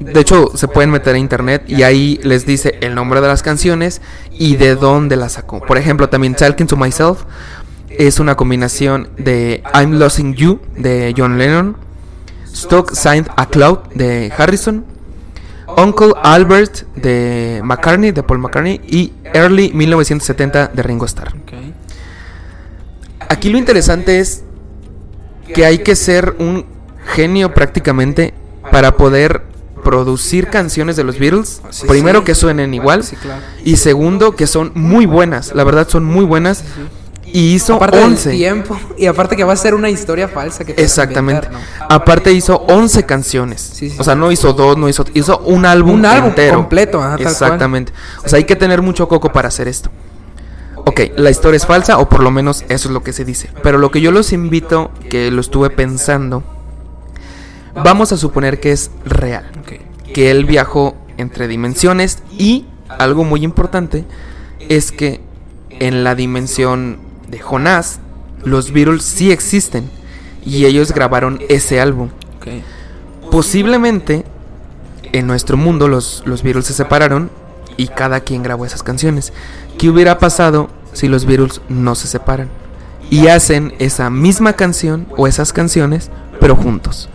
de hecho, se pueden meter a internet y ahí les dice el nombre de las canciones y de dónde las sacó. Por ejemplo, también Talking to Myself es una combinación de I'm Losing You de John Lennon, Stock Signed a Cloud de Harrison, Uncle Albert de McCartney, de Paul McCartney y Early 1970 de Ringo Starr. Aquí lo interesante es que hay que ser un genio prácticamente para poder producir canciones de los Beatles. Sí, Primero sí. que suenen igual Sí, claro. y segundo que son muy buenas. La verdad son muy buenas. Y hizo aparte del 11. tiempo y aparte que va a ser una historia falsa que Exactamente. inventar, Aparte hizo 11 canciones. Sí, sí. O sea, no hizo dos, no hizo hizo un álbum Un álbum entero. completo, ajá. Exactamente. O sea, hay que tener mucho coco para hacer esto. Ok, la historia es falsa o por lo menos eso es lo que se dice. Pero lo que yo los invito, que lo estuve pensando, vamos a suponer que es real. ¿no? Que él viajó entre dimensiones y algo muy importante es que en la dimensión de Jonás los Beatles sí existen y ellos grabaron ese álbum. Posiblemente en nuestro mundo los, los Beatles se separaron y cada quien grabó esas canciones. ¿Qué hubiera pasado si los Beatles no se separan? Y hacen esa misma canción o esas canciones, pero juntos.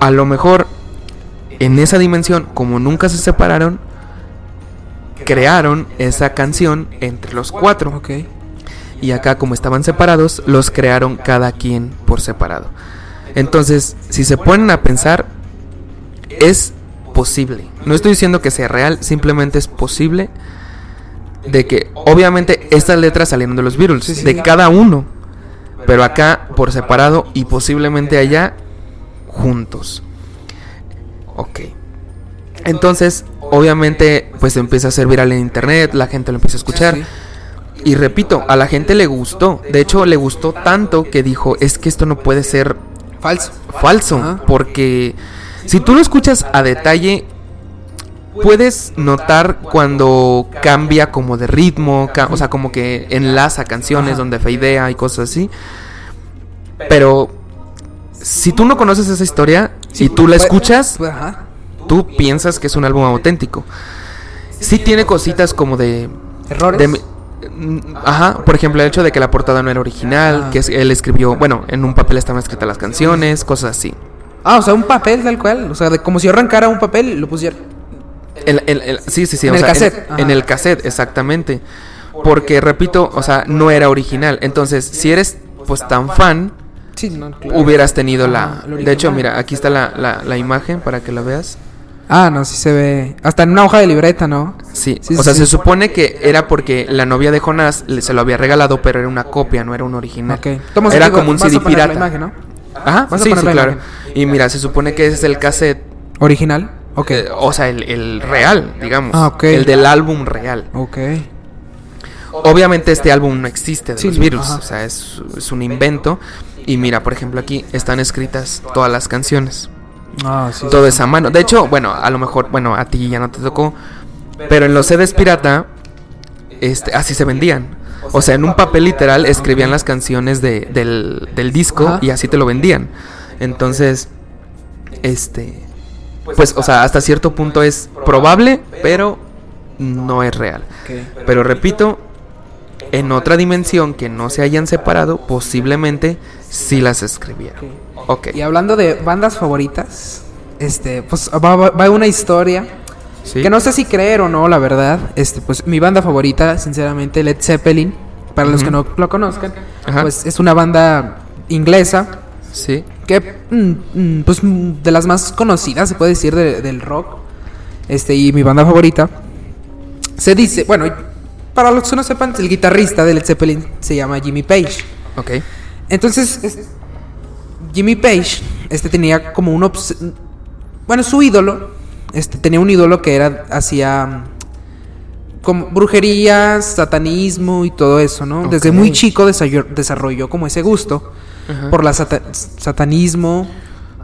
A lo mejor en esa dimensión, como nunca se separaron, crearon esa canción entre los cuatro. Ok. Y acá como estaban separados, los crearon cada quien por separado. Entonces, si se ponen a pensar, es posible. No estoy diciendo que sea real, simplemente es posible de que obviamente estas letras salieron de los Beatles, Sí, sí, de sí. cada uno, pero acá por separado y posiblemente allá juntos. Ok. Entonces, obviamente, pues empieza a ser viral en internet, la gente lo empieza a escuchar. Y repito, a la gente le gustó. De hecho, le gustó tanto que dijo, es que esto no puede ser Falso. falso. Ajá. Porque si tú lo escuchas a detalle, puedes notar cuando cambia como de ritmo, o sea, como que enlaza canciones Ajá. donde feidea y cosas así. Pero si tú no conoces esa historia y tú la Pues- escuchas, pues, tú piensas que es un álbum auténtico. Sí tiene cositas como de Errores. de ajá, por ejemplo, el hecho de que la portada no era original, Ah. que él escribió, bueno, en un papel estaban escritas las canciones, cosas así. Ah, o sea, un papel tal cual. O sea, de, como si arrancara un papel y lo pusiera. El- el- el- sí, sí, sí. En o el sea, cassette. En, el cassette, exactamente. porque repito, o sea, no era original. Entonces, si eres pues tan fan, Sí, no, claro. hubieras tenido la... De hecho, mira, aquí está la, la, la imagen para que la veas. Ah, no, sí se ve. Hasta en una hoja de libreta, ¿no? Sí, Sí, o sea, sí. se supone que era porque la novia de Jonás le- se lo había regalado, pero era una copia, no era un original. Ok. Tomas Era digo, como un CD poner la pirata. imagen, ¿no? Ajá, sí, sí, la claro. imagen. Y mira, se supone que ese es el cassette, ¿Original? Ok. eh, o sea, el, el real, digamos. Ah, ok. El del álbum real. ok. Obviamente este álbum no existe de Sí, los ajá. o sea, es, es un invento. Y mira, por ejemplo, aquí están escritas todas las canciones. Ah, sí. Todo es a mano. De hecho, bueno, a lo mejor, bueno, a ti ya no te tocó. Pero en los CDs pirata, este, así se vendían. O sea, en un papel literal escribían las canciones de- del, del disco Ajá. y así te lo vendían. Entonces, este, pues, o sea, hasta cierto punto es probable, pero no es real. Pero repito, en otra dimensión que no se hayan separado, posiblemente sí las escribieron. Ok. Y hablando de bandas favoritas, este, pues va, va- va una historia ¿Sí? que no sé si creer o no, la verdad. Este, pues mi banda favorita, sinceramente, Led Zeppelin. Para los Ujú. que no lo conozcan, Ajá. pues es una banda inglesa Sí. que, mm, mm, pues, mm, de las más conocidas, se puede decir, de- del rock. Este, y mi banda favorita. Se dice, bueno, para los que no sepan, el guitarrista de Led Zeppelin se llama Jimmy Page. Ok. Entonces, es- Jimmy Page, este tenía como un bueno, su ídolo, este tenía un ídolo que era hacía mm, como brujerías, satanismo y todo eso, ¿no? Desde muy chico desarrolló, como ese gusto Ajá. por la sata- satanismo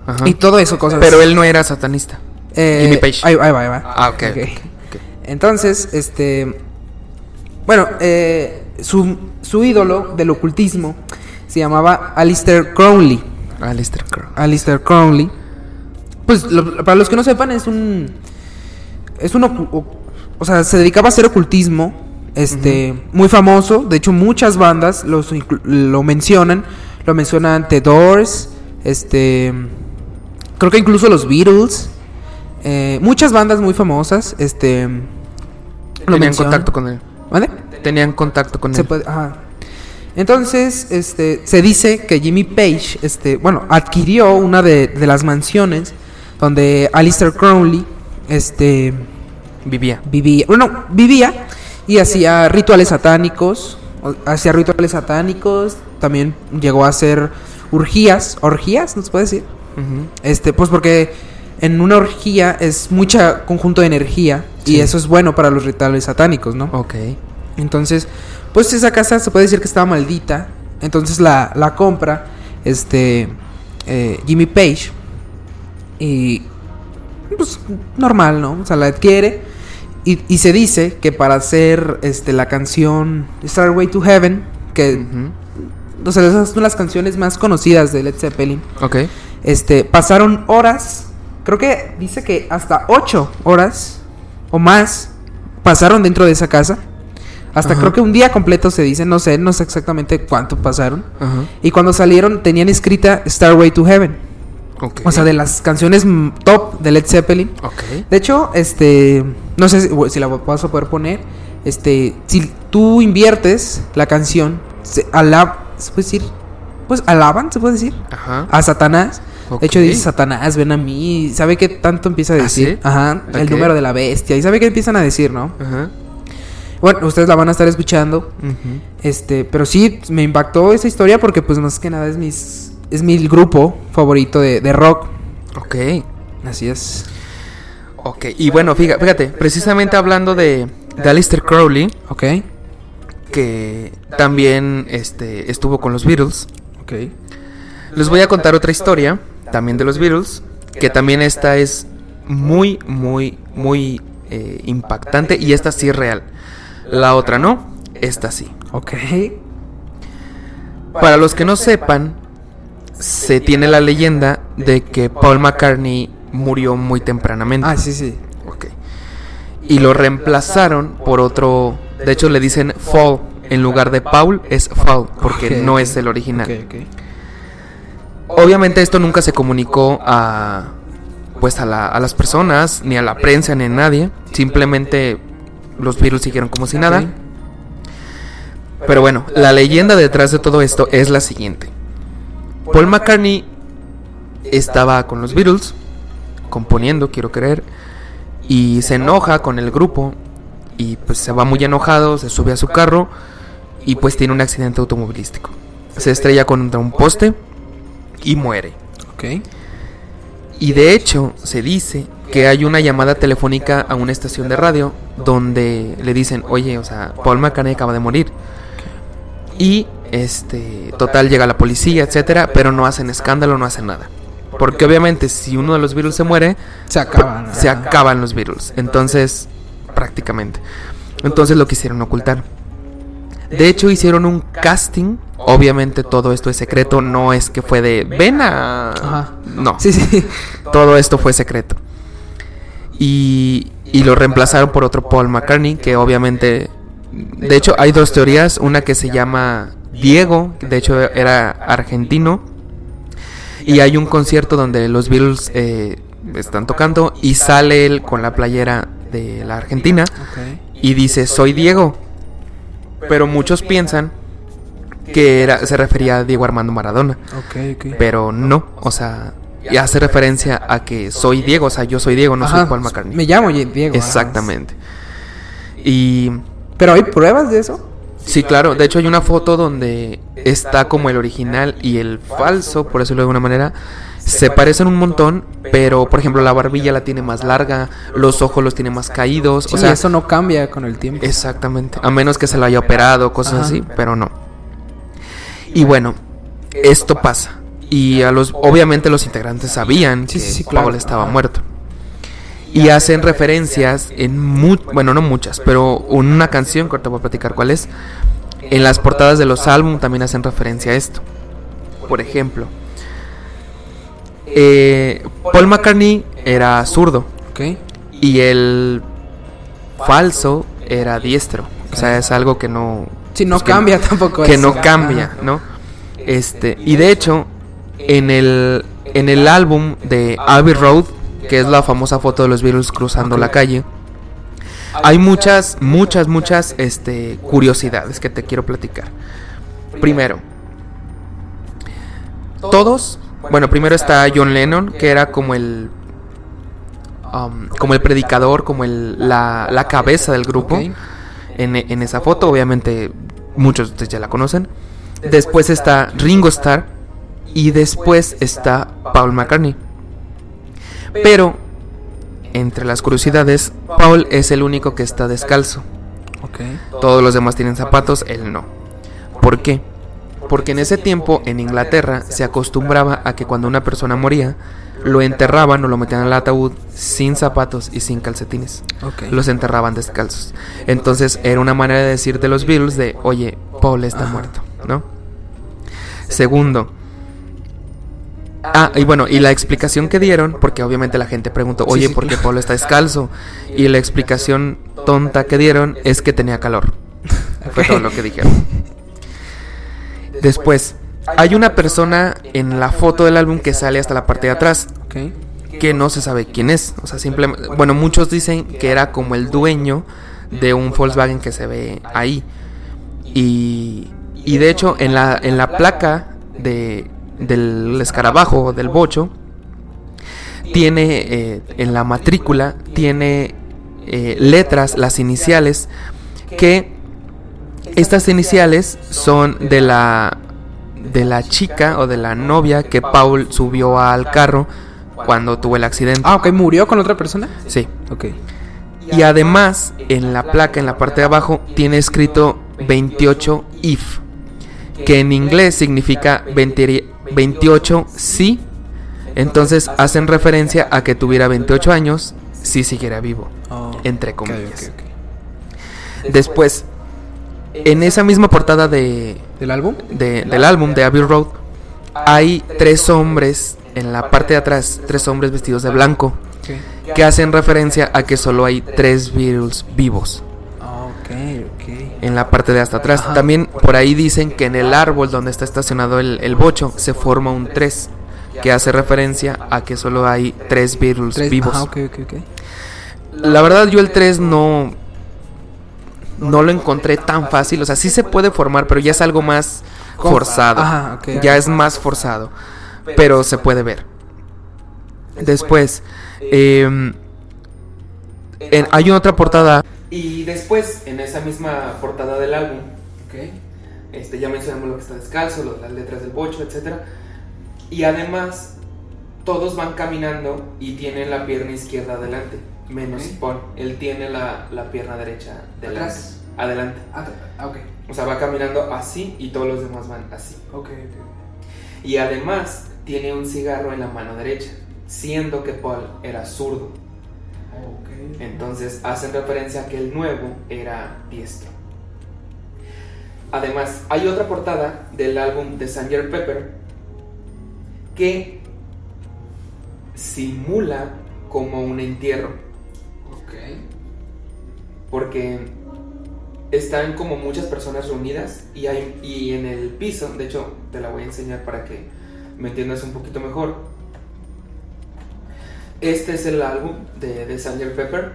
Ajá. y todo eso cosas. Pero él no era satanista. Eh, Jimmy Page. Ahí, va, ahí va. Ah, ok. Ok. ok, ok. Entonces, este. Bueno, eh, su, su ídolo del ocultismo se llamaba Alistair Crowley. Alistair Crow. Alistair Crowley. Pues lo- para los que no sepan, es un. Es un. o, o sea, se dedicaba a hacer ocultismo. Este. Muy famoso. De hecho, muchas bandas los lo mencionan. Lo mencionan The Doors. Este. Creo que incluso los Beatles. eh, muchas bandas muy famosas. Este. Tenían contacto con él. Tenían contacto con Se él. puede, ajá. Entonces, este, se dice que Jimmy Page, este, bueno, adquirió una de, de las mansiones donde Alistair Crowley, este, Vivía. vivía, bueno, vivía y hacía rituales satánicos, hacía rituales satánicos, también llegó a hacer orgías, orgías, ¿no se puede decir? Este, pues porque en una orgía es mucha conjunto de energía y eso es bueno para los rituales satánicos, ¿no? Ok. Entonces, pues esa casa se puede decir que estaba maldita. Entonces la, la compra este eh, Jimmy Page. Y pues normal, ¿no? O sea, la adquiere. Y, y se dice que para hacer este, la canción Starway to Heaven, que Ujú. o sea, esas son las canciones más conocidas de Led Zeppelin, Ok. este, pasaron horas, creo que dice que hasta ocho horas o más pasaron dentro de esa casa. Hasta Ajá. creo que un día completo se dice, no sé, no sé exactamente cuánto pasaron. Ajá. Y cuando salieron tenían escrita Starway to Heaven. Ok. O sea, de las canciones top de Led Zeppelin. Ok. De hecho, este, no sé si, si la vas a poder poner. Este, si tú inviertes la canción, se alab, se puede decir, pues alaban, se puede decir, Ajá. a Satanás. De hecho dice Satanás, ven a mí. ¿Sabe qué tanto empieza a ¿Ah, decir? sí? Ajá, el número de la bestia. ¿Y sabe qué empiezan a decir, no? Ajá. Bueno, ustedes la van a estar escuchando. Ujú. Este, pero sí, me impactó esa historia porque pues más que nada es mis es mi grupo favorito de, de rock. Ok. Así es. Ok. Y bueno, fíjate, fíjate precisamente hablando de, de Alistair Crowley, Ok. que también este, estuvo con los Beatles. Ok. Les voy a contar otra historia, también de los Beatles, que también esta es muy, muy, muy eh, impactante y esta sí es real. La otra no, esta sí. Ok. Para los que no sepan, se tiene la leyenda de que Paul McCartney murió muy tempranamente. Ah, sí, sí. Ok. Y lo reemplazaron por otro. De hecho, le dicen Fall. En lugar de Paul, es Fall. Porque no es el original. Ok, ok. Obviamente, esto nunca se comunicó a. Pues a, la- a las personas, ni a la prensa, ni a nadie. Simplemente los virus siguieron como si nada. Pero bueno, la leyenda detrás de todo esto es la siguiente. Paul McCartney estaba con los Beatles, componiendo, quiero creer, y se enoja con el grupo y pues se va muy enojado, se sube a su carro y pues tiene un accidente automovilístico. Se estrella contra un poste y muere. Ok. Y de hecho se dice que hay una llamada telefónica a una estación de radio donde le dicen, oye, o sea, Paul McCartney acaba de morir. Y este, total llega la policía, etcétera, pero no hacen escándalo, no hacen nada. Porque obviamente si uno de los Beatles se muere, Se acaban. se acaban los Beatles. Entonces, prácticamente. Entonces lo quisieron ocultar. De hecho, hicieron un casting. Obviamente todo esto es secreto. No es que fue de ven a. Ajá. No. Sí, sí. Todo esto fue secreto. Y, y lo reemplazaron por otro Paul McCartney, que obviamente... De hecho, hay dos teorías. Una que se llama Diego, que de hecho era argentino. Y hay un concierto donde los Beatles eh, están tocando y sale él con la playera de la Argentina y dice, soy Diego. Pero muchos piensan que era, se refería a Diego Armando Maradona. Ok, ok. Pero no, o sea, y hace referencia a que soy Diego, o sea, yo soy Diego, no soy Paul McCartney. Me llamo Diego. ajá. Exactamente. Y Pero hay pruebas de eso. sí, claro, de hecho hay una foto donde está como el original y el falso, por decirlo de alguna manera, se parecen un montón, pero por ejemplo la barbilla la tiene más larga, los ojos los tiene más caídos, Sí, o sea, eso no cambia con el tiempo. Exactamente, a menos que se lo haya operado, cosas Ajá. así, pero no. Y bueno, esto pasa. Y a los, obviamente los integrantes sabían Sí, que sí, sí, claro. Paul estaba muerto. Y hacen referencias en mu bueno, no muchas, pero en una canción que ahorita voy a platicar cuál es. En las portadas de los álbumes también hacen referencia a esto. Por ejemplo, eh, Paul McCartney era zurdo Ok. y el falso era diestro. O sea, es algo que no. Sí, no pues, que cambia tampoco. Que no cambia. ¿no? Este, y de hecho, en el, en el álbum de Abbey Road, que es la famosa foto de los Beatles cruzando la calle, hay muchas, muchas, muchas este, curiosidades que te quiero platicar. Primero, todos, bueno, primero está John Lennon, que era como el, um, como el predicador, como el, la, la cabeza del grupo. En, en esa foto, obviamente muchos de ustedes ya la conocen. Después está Ringo Starr y después está Paul McCartney. Pero entre las curiosidades, Paul es el único que está descalzo. Todos los demás tienen zapatos, él no. ¿Por qué? Porque en ese tiempo en Inglaterra se acostumbraba a que cuando una persona moría, lo enterraban o lo metían al ataúd sin zapatos y sin calcetines. Los enterraban descalzos. Entonces era una manera de decir de los Beatles de, oye, Paul está Ajá. muerto, ¿no? Segundo. Ah, y bueno, y la explicación que dieron, porque obviamente la gente preguntó, oye, ¿por qué. Paul está descalzo? Y la explicación tonta que dieron es que tenía calor. Fue todo lo que dijeron. Después, hay una persona en la foto del álbum que sale hasta la parte de atrás, que no se sabe quién es. O sea, simplemente, bueno, muchos dicen que era como el dueño de un Volkswagen que se ve ahí. Y, y de hecho, en la, en la placa de, del escarabajo, del bocho, tiene, eh, en la matrícula, tiene eh, letras, las iniciales, que estas iniciales son de la, de la chica o de la novia que Paul subió al carro cuando tuvo el accidente. Ah, ok. ¿Murió con otra persona? Sí. Ok. Y además, en la placa, en la parte de abajo, tiene escrito 28 if, que en inglés significa 20 28 sí. Entonces hacen referencia a que tuviera 28 años si siguiera vivo, Oh, entre comillas. Después, en esa misma portada de, ¿Del álbum? de- del álbum de Abbey Road, hay tres hombres en la parte de atrás, tres hombres vestidos de blanco, Ok. que hacen referencia a que solo hay tres Beatles vivos Ah, ok, ok. en la parte de hasta atrás. Ajá. También por ahí dicen que en el árbol donde está estacionado el, el bocho se forma un 3, que hace referencia a que solo hay tres Beatles Tres- vivos. Ajá. La verdad yo el 3 no... no lo encontré tan fácil. O sea, sí se puede formar, pero ya es algo más forzado. Ya es más forzado. Pero se puede ver. Después, em, en- hay otra portada. Y después, en esa misma portada del álbum, Ok. este, ya mencionamos lo que está descalzo, lo- las letras del bocho, etc. Y además, todos van caminando y tienen la pierna izquierda adelante, menos. Paul. Él tiene la, la pierna derecha delante. Atrás. Adelante. Ah, ah, ok. O sea, va caminando así y todos los demás van así. Ok, ok. Y además, tiene un cigarro en la mano derecha, siendo que Paul era zurdo. Ok. Entonces hacen referencia a que el nuevo era diestro. Además, hay otra portada del álbum de Sgt. Pepper que simula como un entierro, Porque están como muchas personas reunidas y, hay, y en el piso, de hecho te la voy a enseñar para que me entiendas un poquito mejor. Este es el álbum de, de Sgt. Pepper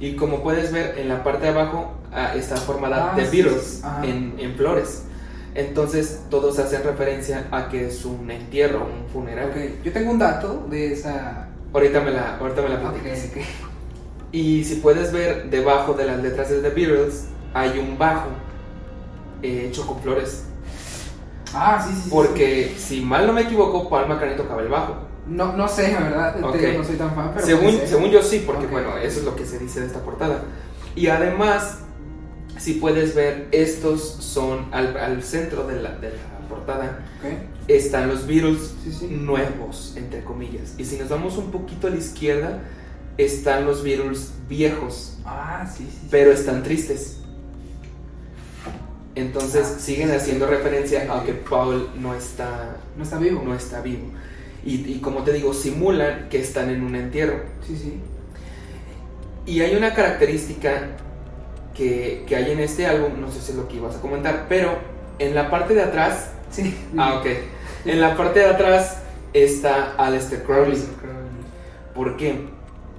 y como puedes ver en la parte de abajo ah, está formada Ah, de Beatles sí. En, en flores. Entonces todos hacen referencia a que es un entierro, un funeral. Ok. Yo tengo un dato de esa. Ahorita me la, ahorita me la platicas. Y si puedes ver debajo de las letras de The Beatles hay un bajo eh, hecho con flores. Ah, sí, sí. sí, Porque si mal no me equivoco, Paul McCartney tocaba el bajo. sí. No, no sé, la verdad. te Ok. digo, no soy tan fan, pero. Según, según yo sí, porque Ok. bueno, eso es lo que se dice de esta portada. Y además, si puedes ver, estos son al, al centro de la, de la portada, Ok. están los Beatles Sí, sí. nuevos, entre comillas. Y si nos vamos un poquito a la izquierda, están los Beatles viejos, Ah, sí, sí. pero están tristes. Entonces Ah, siguen haciendo sí. referencia a que Paul no está, No está vivo. no está vivo. Y, y como te digo, simulan que están en un entierro. Sí, sí. Y hay una característica que, que hay en este álbum, no sé si es lo que ibas a comentar, pero en la parte de atrás, Sí. ah, ok, en la parte de atrás está Aleister Crowley. ¿Por qué?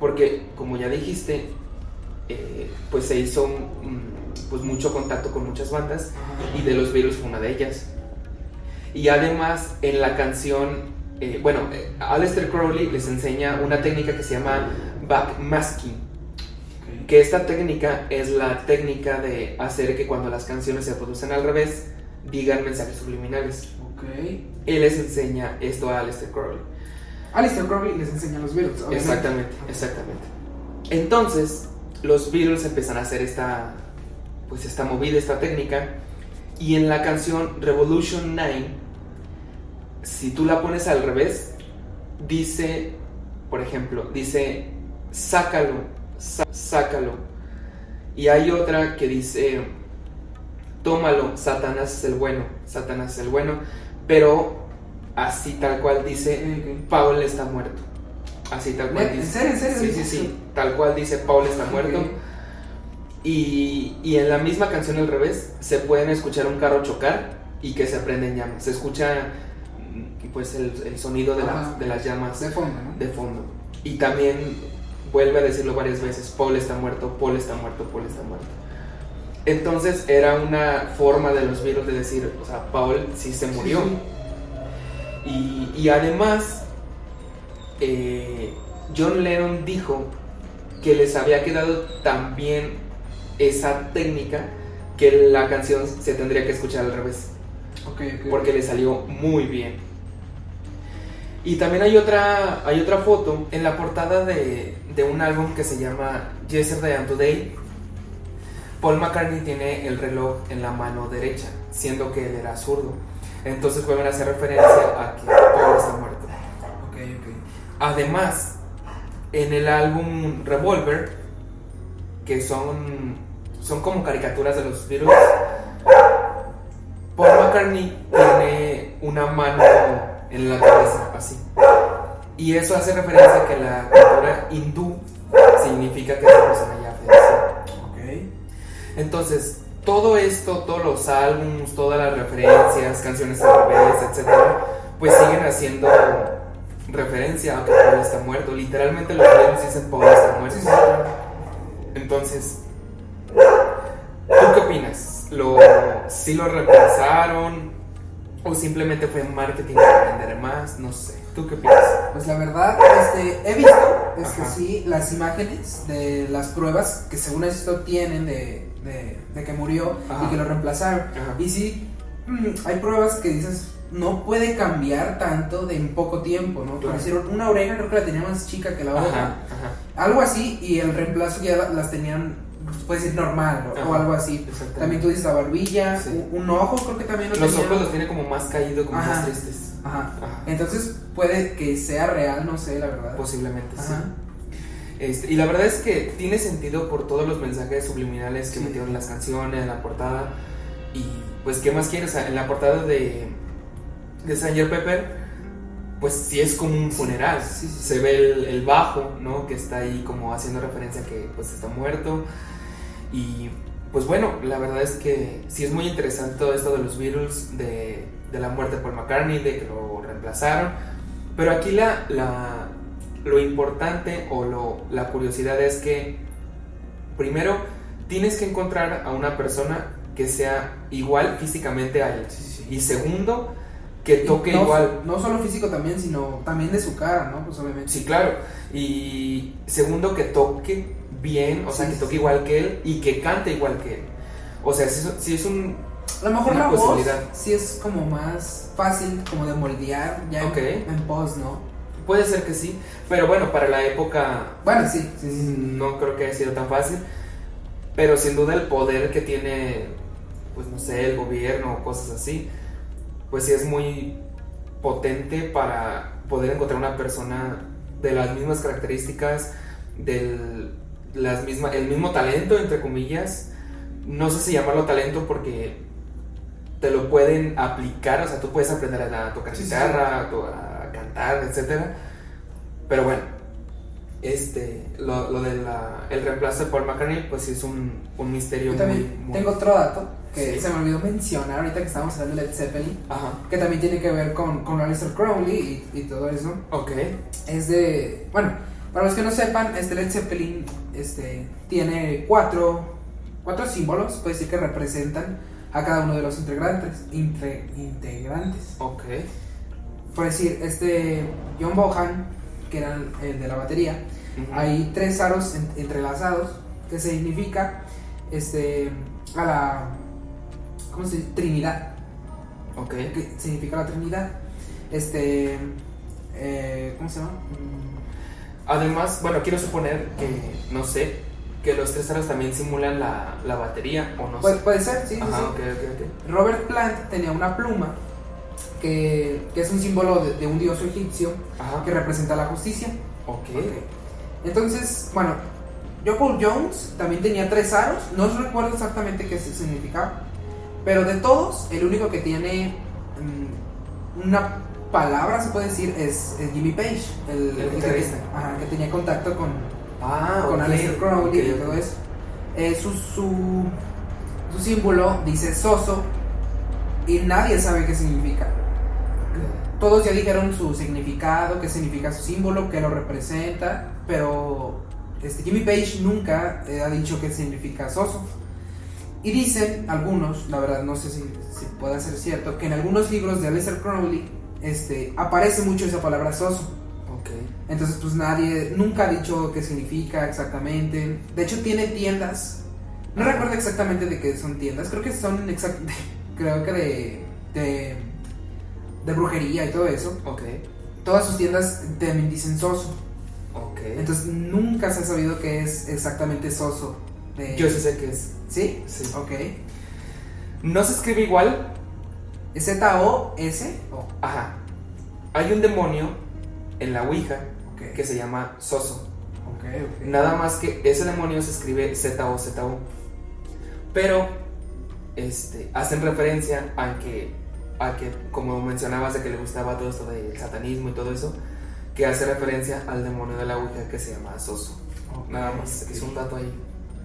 Porque, como ya dijiste, eh, pues se hizo pues mucho contacto con muchas bandas y de los Beatles fue una de ellas. Y además en la canción, eh, bueno, eh, Aleister Crowley les enseña una técnica que se llama backmasking, que esta técnica es la técnica de hacer que cuando las canciones se producen al revés digan mensajes subliminales. Él les enseña esto a Aleister Crowley. Alistair Crowley les enseña a los Beatles. Exactamente, exactamente. Entonces, los Beatles empiezan a hacer esta, pues esta movida, esta técnica, y en la canción Revolution 9, si tú la pones al revés, dice, por ejemplo, dice, sácalo, sácalo. Y hay otra que dice, tómalo, Satanás es el bueno, Satanás es el bueno, pero así tal cual dice. Paul está muerto. Así tal cual ¿En dice. serio, en serio? Sí, sí, sí. Tal cual dice Paul está muerto. Y, y en la misma canción al revés se pueden escuchar un carro chocar y que se prenden llamas. Se escucha mm, pues el, el sonido de, las- de las llamas De fondo, ¿no? de fondo. Y también vuelve a decirlo varias veces, Paul está muerto, Paul está muerto, Paul está muerto. Entonces era una forma de los Beatles de decir, o sea, Paul sí se murió. Sí, Y, y además, eh, John Lennon dijo que les había quedado tan bien esa técnica que la canción se tendría que escuchar al revés, porque le salió muy bien. Y también hay otra, hay otra foto en la portada de, de un álbum que se llama Yesterday and Today. Paul McCartney tiene el reloj en la mano derecha, siendo que él era zurdo. Entonces vuelven a hacer referencia a que Paul está muerto. Ok, ok. Además, en el álbum Revolver, que son, son como caricaturas de los Beatles, Paul McCartney tiene una mano en la cabeza, así. Y eso hace referencia a que la cultura hindú significa que esa persona ya falleció. Ok. Entonces, todo esto, todos los álbums, todas las referencias, canciones al revés, etcétera, pues siguen haciendo referencia a que Paul está muerto. Literalmente los Beatles dicen Paul está muerto. Entonces, ¿tú qué lo, sí lo reemplazaron o simplemente fue marketing para vender más, no sé. ¿Tú qué piensas? Pues la verdad, este, he visto, este, sí, las imágenes de las pruebas que según esto tienen de, de, que murió y que lo reemplazaron. Y sí, mm, hay pruebas que dices, no puede cambiar tanto de en poco tiempo, ¿no? Claro. hicieron una oreja, creo que la tenía más chica que la otra. Algo así, y el reemplazo ya las tenían, pues, puede decir normal o algo así. También tú dices la barbilla, un, ojo, creo que también lo Los ojos los tiene como más caído, como más tristes. Ajá. Entonces puede que sea real, no sé, la verdad. Posiblemente, sí. Este, y la verdad es que tiene sentido por todos los mensajes subliminales que metieron las canciones, en la portada. Y pues, ¿qué más quieres? En la portada de de Sanger Pepper, pues sí es como un funeral. Se ve el, bajo, ¿no? Que está ahí como haciendo referencia a que pues está muerto. Y pues bueno, la verdad es que sí es muy interesante todo esto de los Beatles, de, de la muerte de Paul McCartney, de que lo reemplazaron. Pero aquí la, la, lo importante o lo, la curiosidad es que, primero, tienes que encontrar a una persona que sea igual físicamente a él. Y segundo, que toque igual. No solo físico también, sino también de su cara, ¿no? Pues obviamente. Sí, claro. Y segundo, que toque bien, o sea, que toque igual que él y que cante igual que él. O sea, si, es un... A lo mejor la voz sí es como más fácil como de moldear ya en, post, ¿no? Puede ser que sí, pero bueno, para la época... Bueno, sí, No creo que haya sido tan fácil, pero sin duda el poder que tiene, pues no sé, el gobierno o cosas así, pues sí es muy potente para poder encontrar una persona de las mismas características, del las misma, el mismo talento, entre comillas. No sé si llamarlo talento porque te lo pueden aplicar, o sea, tú puedes aprender a tocar guitarra, A, cantar, etc. Pero bueno, este, lo, lo del el reemplazo de Paul McCartney, pues sí es un, un misterio muy, Tengo otro dato que se me olvidó mencionar ahorita que estábamos hablando de Led Zeppelin, que también tiene que ver con, con Aleister Crowley y, y, todo eso. Ok. Es de, bueno, para los que no sepan, este Led Zeppelin este, tiene cuatro, cuatro símbolos, puede decir que representan a cada uno de los integrantes. integrantes. Ok. Por decir, este John Bohan, que era el de la batería, hay tres aros entrelazados, que significa este, a la ¿cómo se dice? Trinidad. Ok. ¿Qué significa la Trinidad? Este, eh, ¿cómo se llama? Mm. Además, bueno, quiero suponer que, no sé, que los tres aros también simulan la, la batería, ¿o no puede, Puede ser, sí, Robert Plant tenía una pluma que, que es un símbolo de, un dios egipcio que representa la justicia. Ok. Entonces, bueno, Paul Jones también tenía tres aros, no recuerdo exactamente qué significaba, pero de todos, el único que tiene mm, una palabra, se puede decir, es, Jimmy Page, el, que, tenía contacto con, ah, con Crowley y todo eso. Eh, su, su, símbolo dice soso y nadie sabe qué significa. Todos ya dijeron su significado, qué significa su símbolo, qué lo representa, pero este, Jimmy Page nunca ha dicho qué significa soso. Y dicen algunos, la verdad no sé si, si pueda ser cierto, que en algunos libros de Aleister Crowley este, aparece mucho esa palabra soso. Okay. Entonces, pues nadie, nunca ha dicho qué significa exactamente. De hecho, tiene tiendas. No recuerdo exactamente de qué son tiendas. Creo que son exactamente, creo que de, de, de, brujería y todo eso. Okay. Todas sus tiendas también dicen soso. Okay. Entonces, nunca se ha sabido qué es exactamente soso. Yo sí sé qué es. ¿Sí? Sí. Ok. No se escribe igual. Z-O-S. -O. Ajá. Hay un demonio en la Ouija que se llama Soso. Okay, okay. Nada más que ese demonio se escribe Z-O-Z-O. Pero este, hacen referencia a que, a que, como mencionabas, de que le gustaba todo esto del satanismo y todo eso, que hace referencia al demonio de la Ouija que se llama Soso. Nada más, es un dato ahí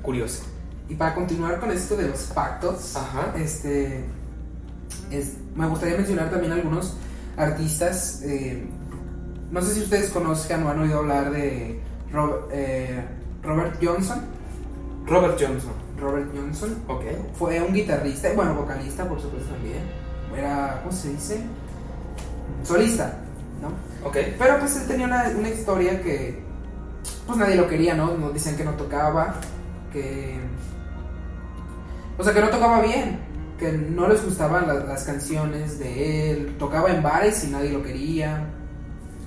curioso. Y para continuar con esto de los pactos, este me gustaría mencionar también algunos artistas. Eh, no sé si ustedes conozcan o han oído hablar de eh, Robert Johnson. Robert Johnson. Robert Johnson. Ok. Fue un guitarrista, bueno, vocalista, por supuesto también. Era, ¿cómo se dice? Solista, ¿no? Ok. Pero pues él tenía una, una historia que, pues nadie lo quería, ¿no? Nos decían que no tocaba, que... O sea, que no tocaba bien, que no les gustaban la- las canciones de él, tocaba en bares y nadie lo quería,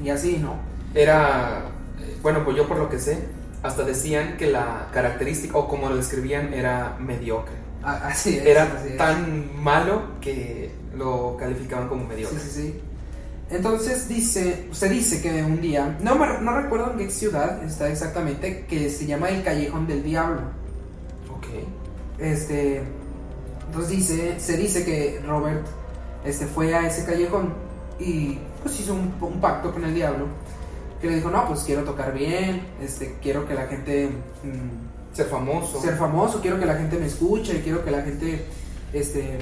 y así, ¿no? Era, eh, bueno, pues yo por lo que sé, hasta decían que la característica, o como lo describían, era mediocre. A- Así es. Era así es. tan malo que lo calificaban como mediocre. Sí, sí, sí. Entonces dice, se dice que un día, no, me- no recuerdo en qué ciudad está exactamente, que se llama el Callejón del Diablo. Ok. Este, entonces dice, se dice que Robert este, fue a ese callejón y pues hizo un, un pacto con el diablo. Que le dijo, no, pues quiero tocar bien, este, quiero que la gente mm, Ser famoso. ser famoso, quiero que la gente me escuche, quiero que la gente, este,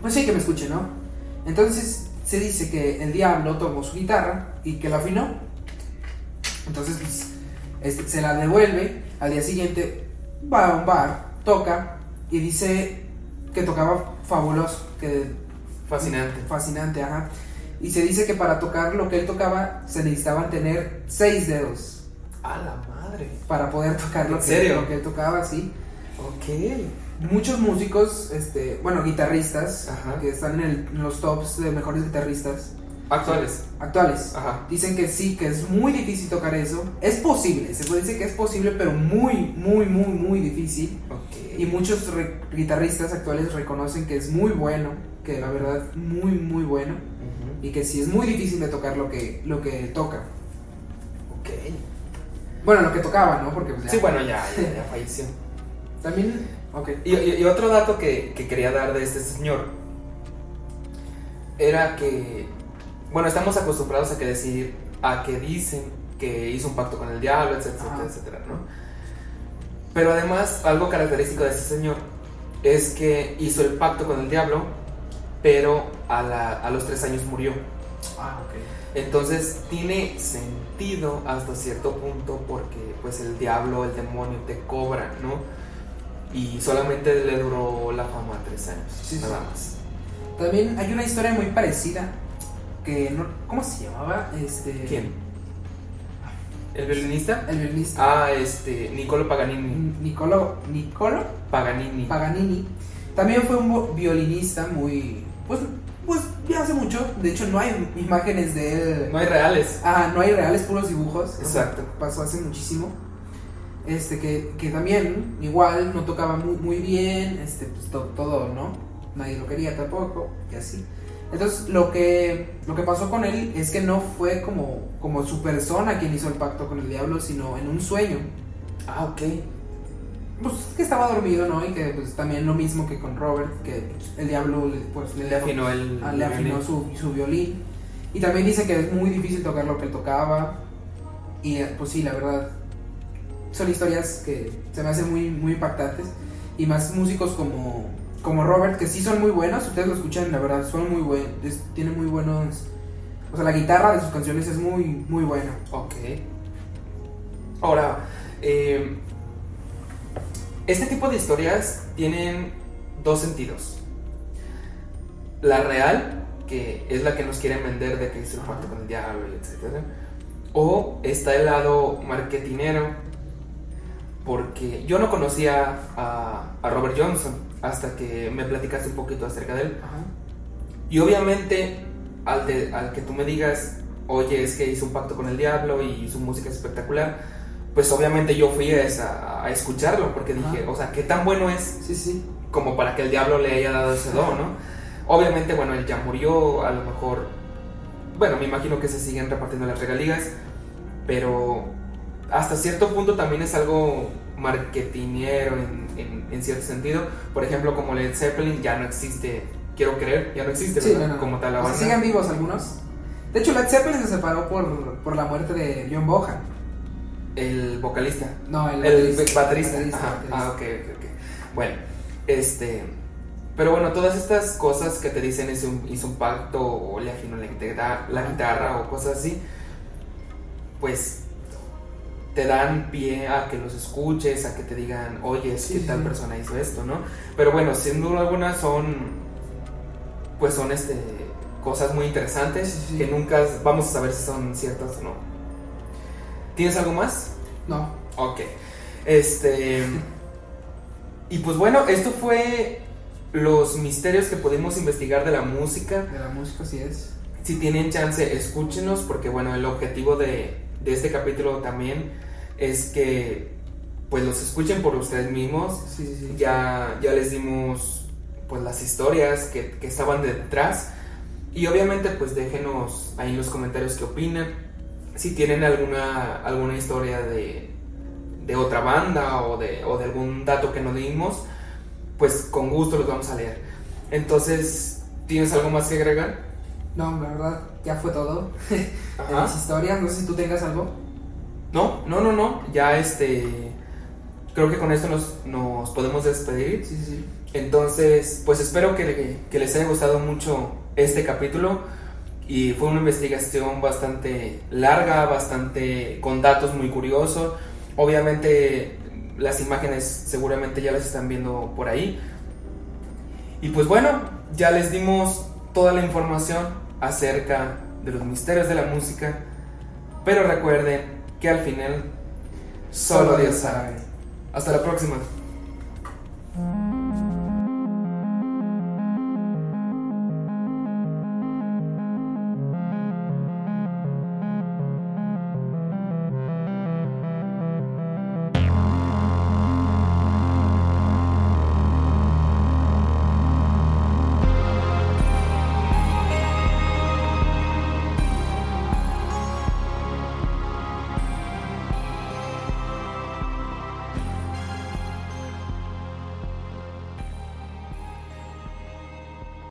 pues sí, que me escuche, ¿no? Entonces se dice que el diablo tomó su guitarra y que la afinó. Entonces pues, este, se la devuelve, al día siguiente va a un bar, toca y dice que tocaba fabuloso, que Fascinante. fascinante, ajá. Y se dice que para tocar lo que él tocaba se necesitaban tener seis dedos A la madre. para poder tocar lo, ¿En que, lo que él tocaba, sí Ok. muchos músicos, este, bueno, guitarristas, Ajá. que están en, el- en los tops de mejores guitarristas Actuales. actuales, Ajá. dicen que sí, que es muy difícil tocar eso. Es posible, se puede decir que es posible, pero muy, muy, muy, muy difícil. Ok. Y muchos guitarristas actuales reconocen que es muy bueno, que la verdad, muy, muy bueno. Y que sí es muy difícil de tocar lo que, lo que toca. Ok. Bueno, lo que tocaba, ¿no? Porque pues, ya- Sí, bueno, ya, ya, ya falleció. También, ok. Y, y- y otro dato que, que quería dar de este señor era que, bueno, estamos acostumbrados a que decir, a que dicen que hizo un pacto con el diablo, etcétera, etcétera, ¿no? Pero además, algo característico de este señor es que hizo el pacto con el diablo, pero a, la- a los tres años murió. Ah, ok. Entonces tiene sentido hasta cierto punto porque pues el diablo, el demonio te cobra, ¿no? Y solamente le duró la fama tres años, Sí, nada más. También hay una historia muy parecida que no, ¿cómo se llamaba? Este ¿Quién? ¿El violinista? El violinista Ah, este, Niccolo Paganini. Nicolo Nicolo Paganini. Paganini. También fue un violinista muy pues pues ya hace mucho, de hecho no hay imágenes de él. No hay reales. Ah, no hay reales, puros dibujos. Exacto. Pasó hace muchísimo. Este, que, que también, igual, no tocaba muy, muy bien, este, pues to- todo, ¿no? Nadie lo quería tampoco, y así. Entonces, lo que, lo que pasó con él es que no fue como, como su persona quien hizo el pacto con el diablo, sino en un sueño. Ah, ok. Pues que estaba dormido, ¿no? Y que pues también lo mismo que con Robert, que el diablo le- pues, le, Le afinó el. Le afinó su, su violín. Y también dice que es muy difícil tocar lo que él tocaba. Y eh, pues sí, la verdad, son historias que se me hacen muy, muy impactantes. Y más músicos como, como Robert, que sí son muy buenos, ustedes lo escuchan, la verdad, son muy buenos, tienen muy buenos... O sea, la guitarra de sus canciones es muy, muy buena. Ok. Ahora, eh, este tipo de historias tienen dos sentidos. La real, que es la que nos quieren vender de que hizo el pacto con el diablo etcétera. O está el lado marketinero, porque yo no conocía a, a Robert Johnson hasta que me platicaste un poquito acerca de él. Y obviamente, al, de- al que tú me digas, oye, es que hizo un pacto con el diablo y su música es espectacular, pues obviamente yo fui a, esa- a escucharlo porque dije, o sea, ¿qué tan bueno es Sí, sí. como para que el diablo le haya dado ese don, ¿no? Obviamente, bueno, él ya murió, a lo mejor, bueno, me imagino que se siguen repartiendo las regalías, pero hasta cierto punto también es algo marketinero en, en- en cierto sentido. Por ejemplo, como Led Zeppelin ya no existe, quiero creer, ya no existe, Sí, ¿verdad? no, no. Como tal la O sea, banda. siguen vivos algunos. De hecho, Led Zeppelin se separó por, por la muerte de John Bohan. El vocalista. No, el, El baterista. baterista. Baterista, Ajá. baterista. Ah, ok, ok, ok. Bueno, este. Pero bueno, todas estas cosas que te dicen hizo un, hizo un pacto o le afinó la guitarra, la guitarra o cosas así, pues te dan pie a que los escuches, a que te digan, oye, es que tal persona hizo esto, ¿no? Pero bueno, sin duda alguna son, pues son este, cosas muy interesantes que nunca vamos a saber si son ciertas o no. ¿Tienes algo más? No. Ok. Este... y pues bueno, esto fue los misterios que pudimos investigar de la música. De la música, sí es. Si tienen chance, escúchenos, porque bueno, el objetivo de, de este capítulo también es que pues los escuchen por ustedes mismos. Ya, ya les dimos pues las historias que, que, estaban detrás. Y obviamente pues déjenos ahí en los comentarios qué opinan. Si tienen alguna, alguna historia de, de otra banda o de, o de algún dato que no dimos, pues con gusto los vamos a leer. Entonces, ¿tienes algo más que agregar? No, la verdad, ya fue todo de mis historias. No sé si tú tengas algo. No, no, no, no. Ya este. Creo que con esto nos, nos podemos despedir. Sí, sí. Entonces, pues espero que, que, les haya gustado mucho este capítulo. Y fue una investigación bastante larga, bastante con datos muy curiosos. Obviamente las imágenes seguramente ya las están viendo por ahí. Y pues bueno, ya les dimos toda la información acerca de los misterios de la música. Pero recuerden que al final solo Dios sabe. Hasta la próxima.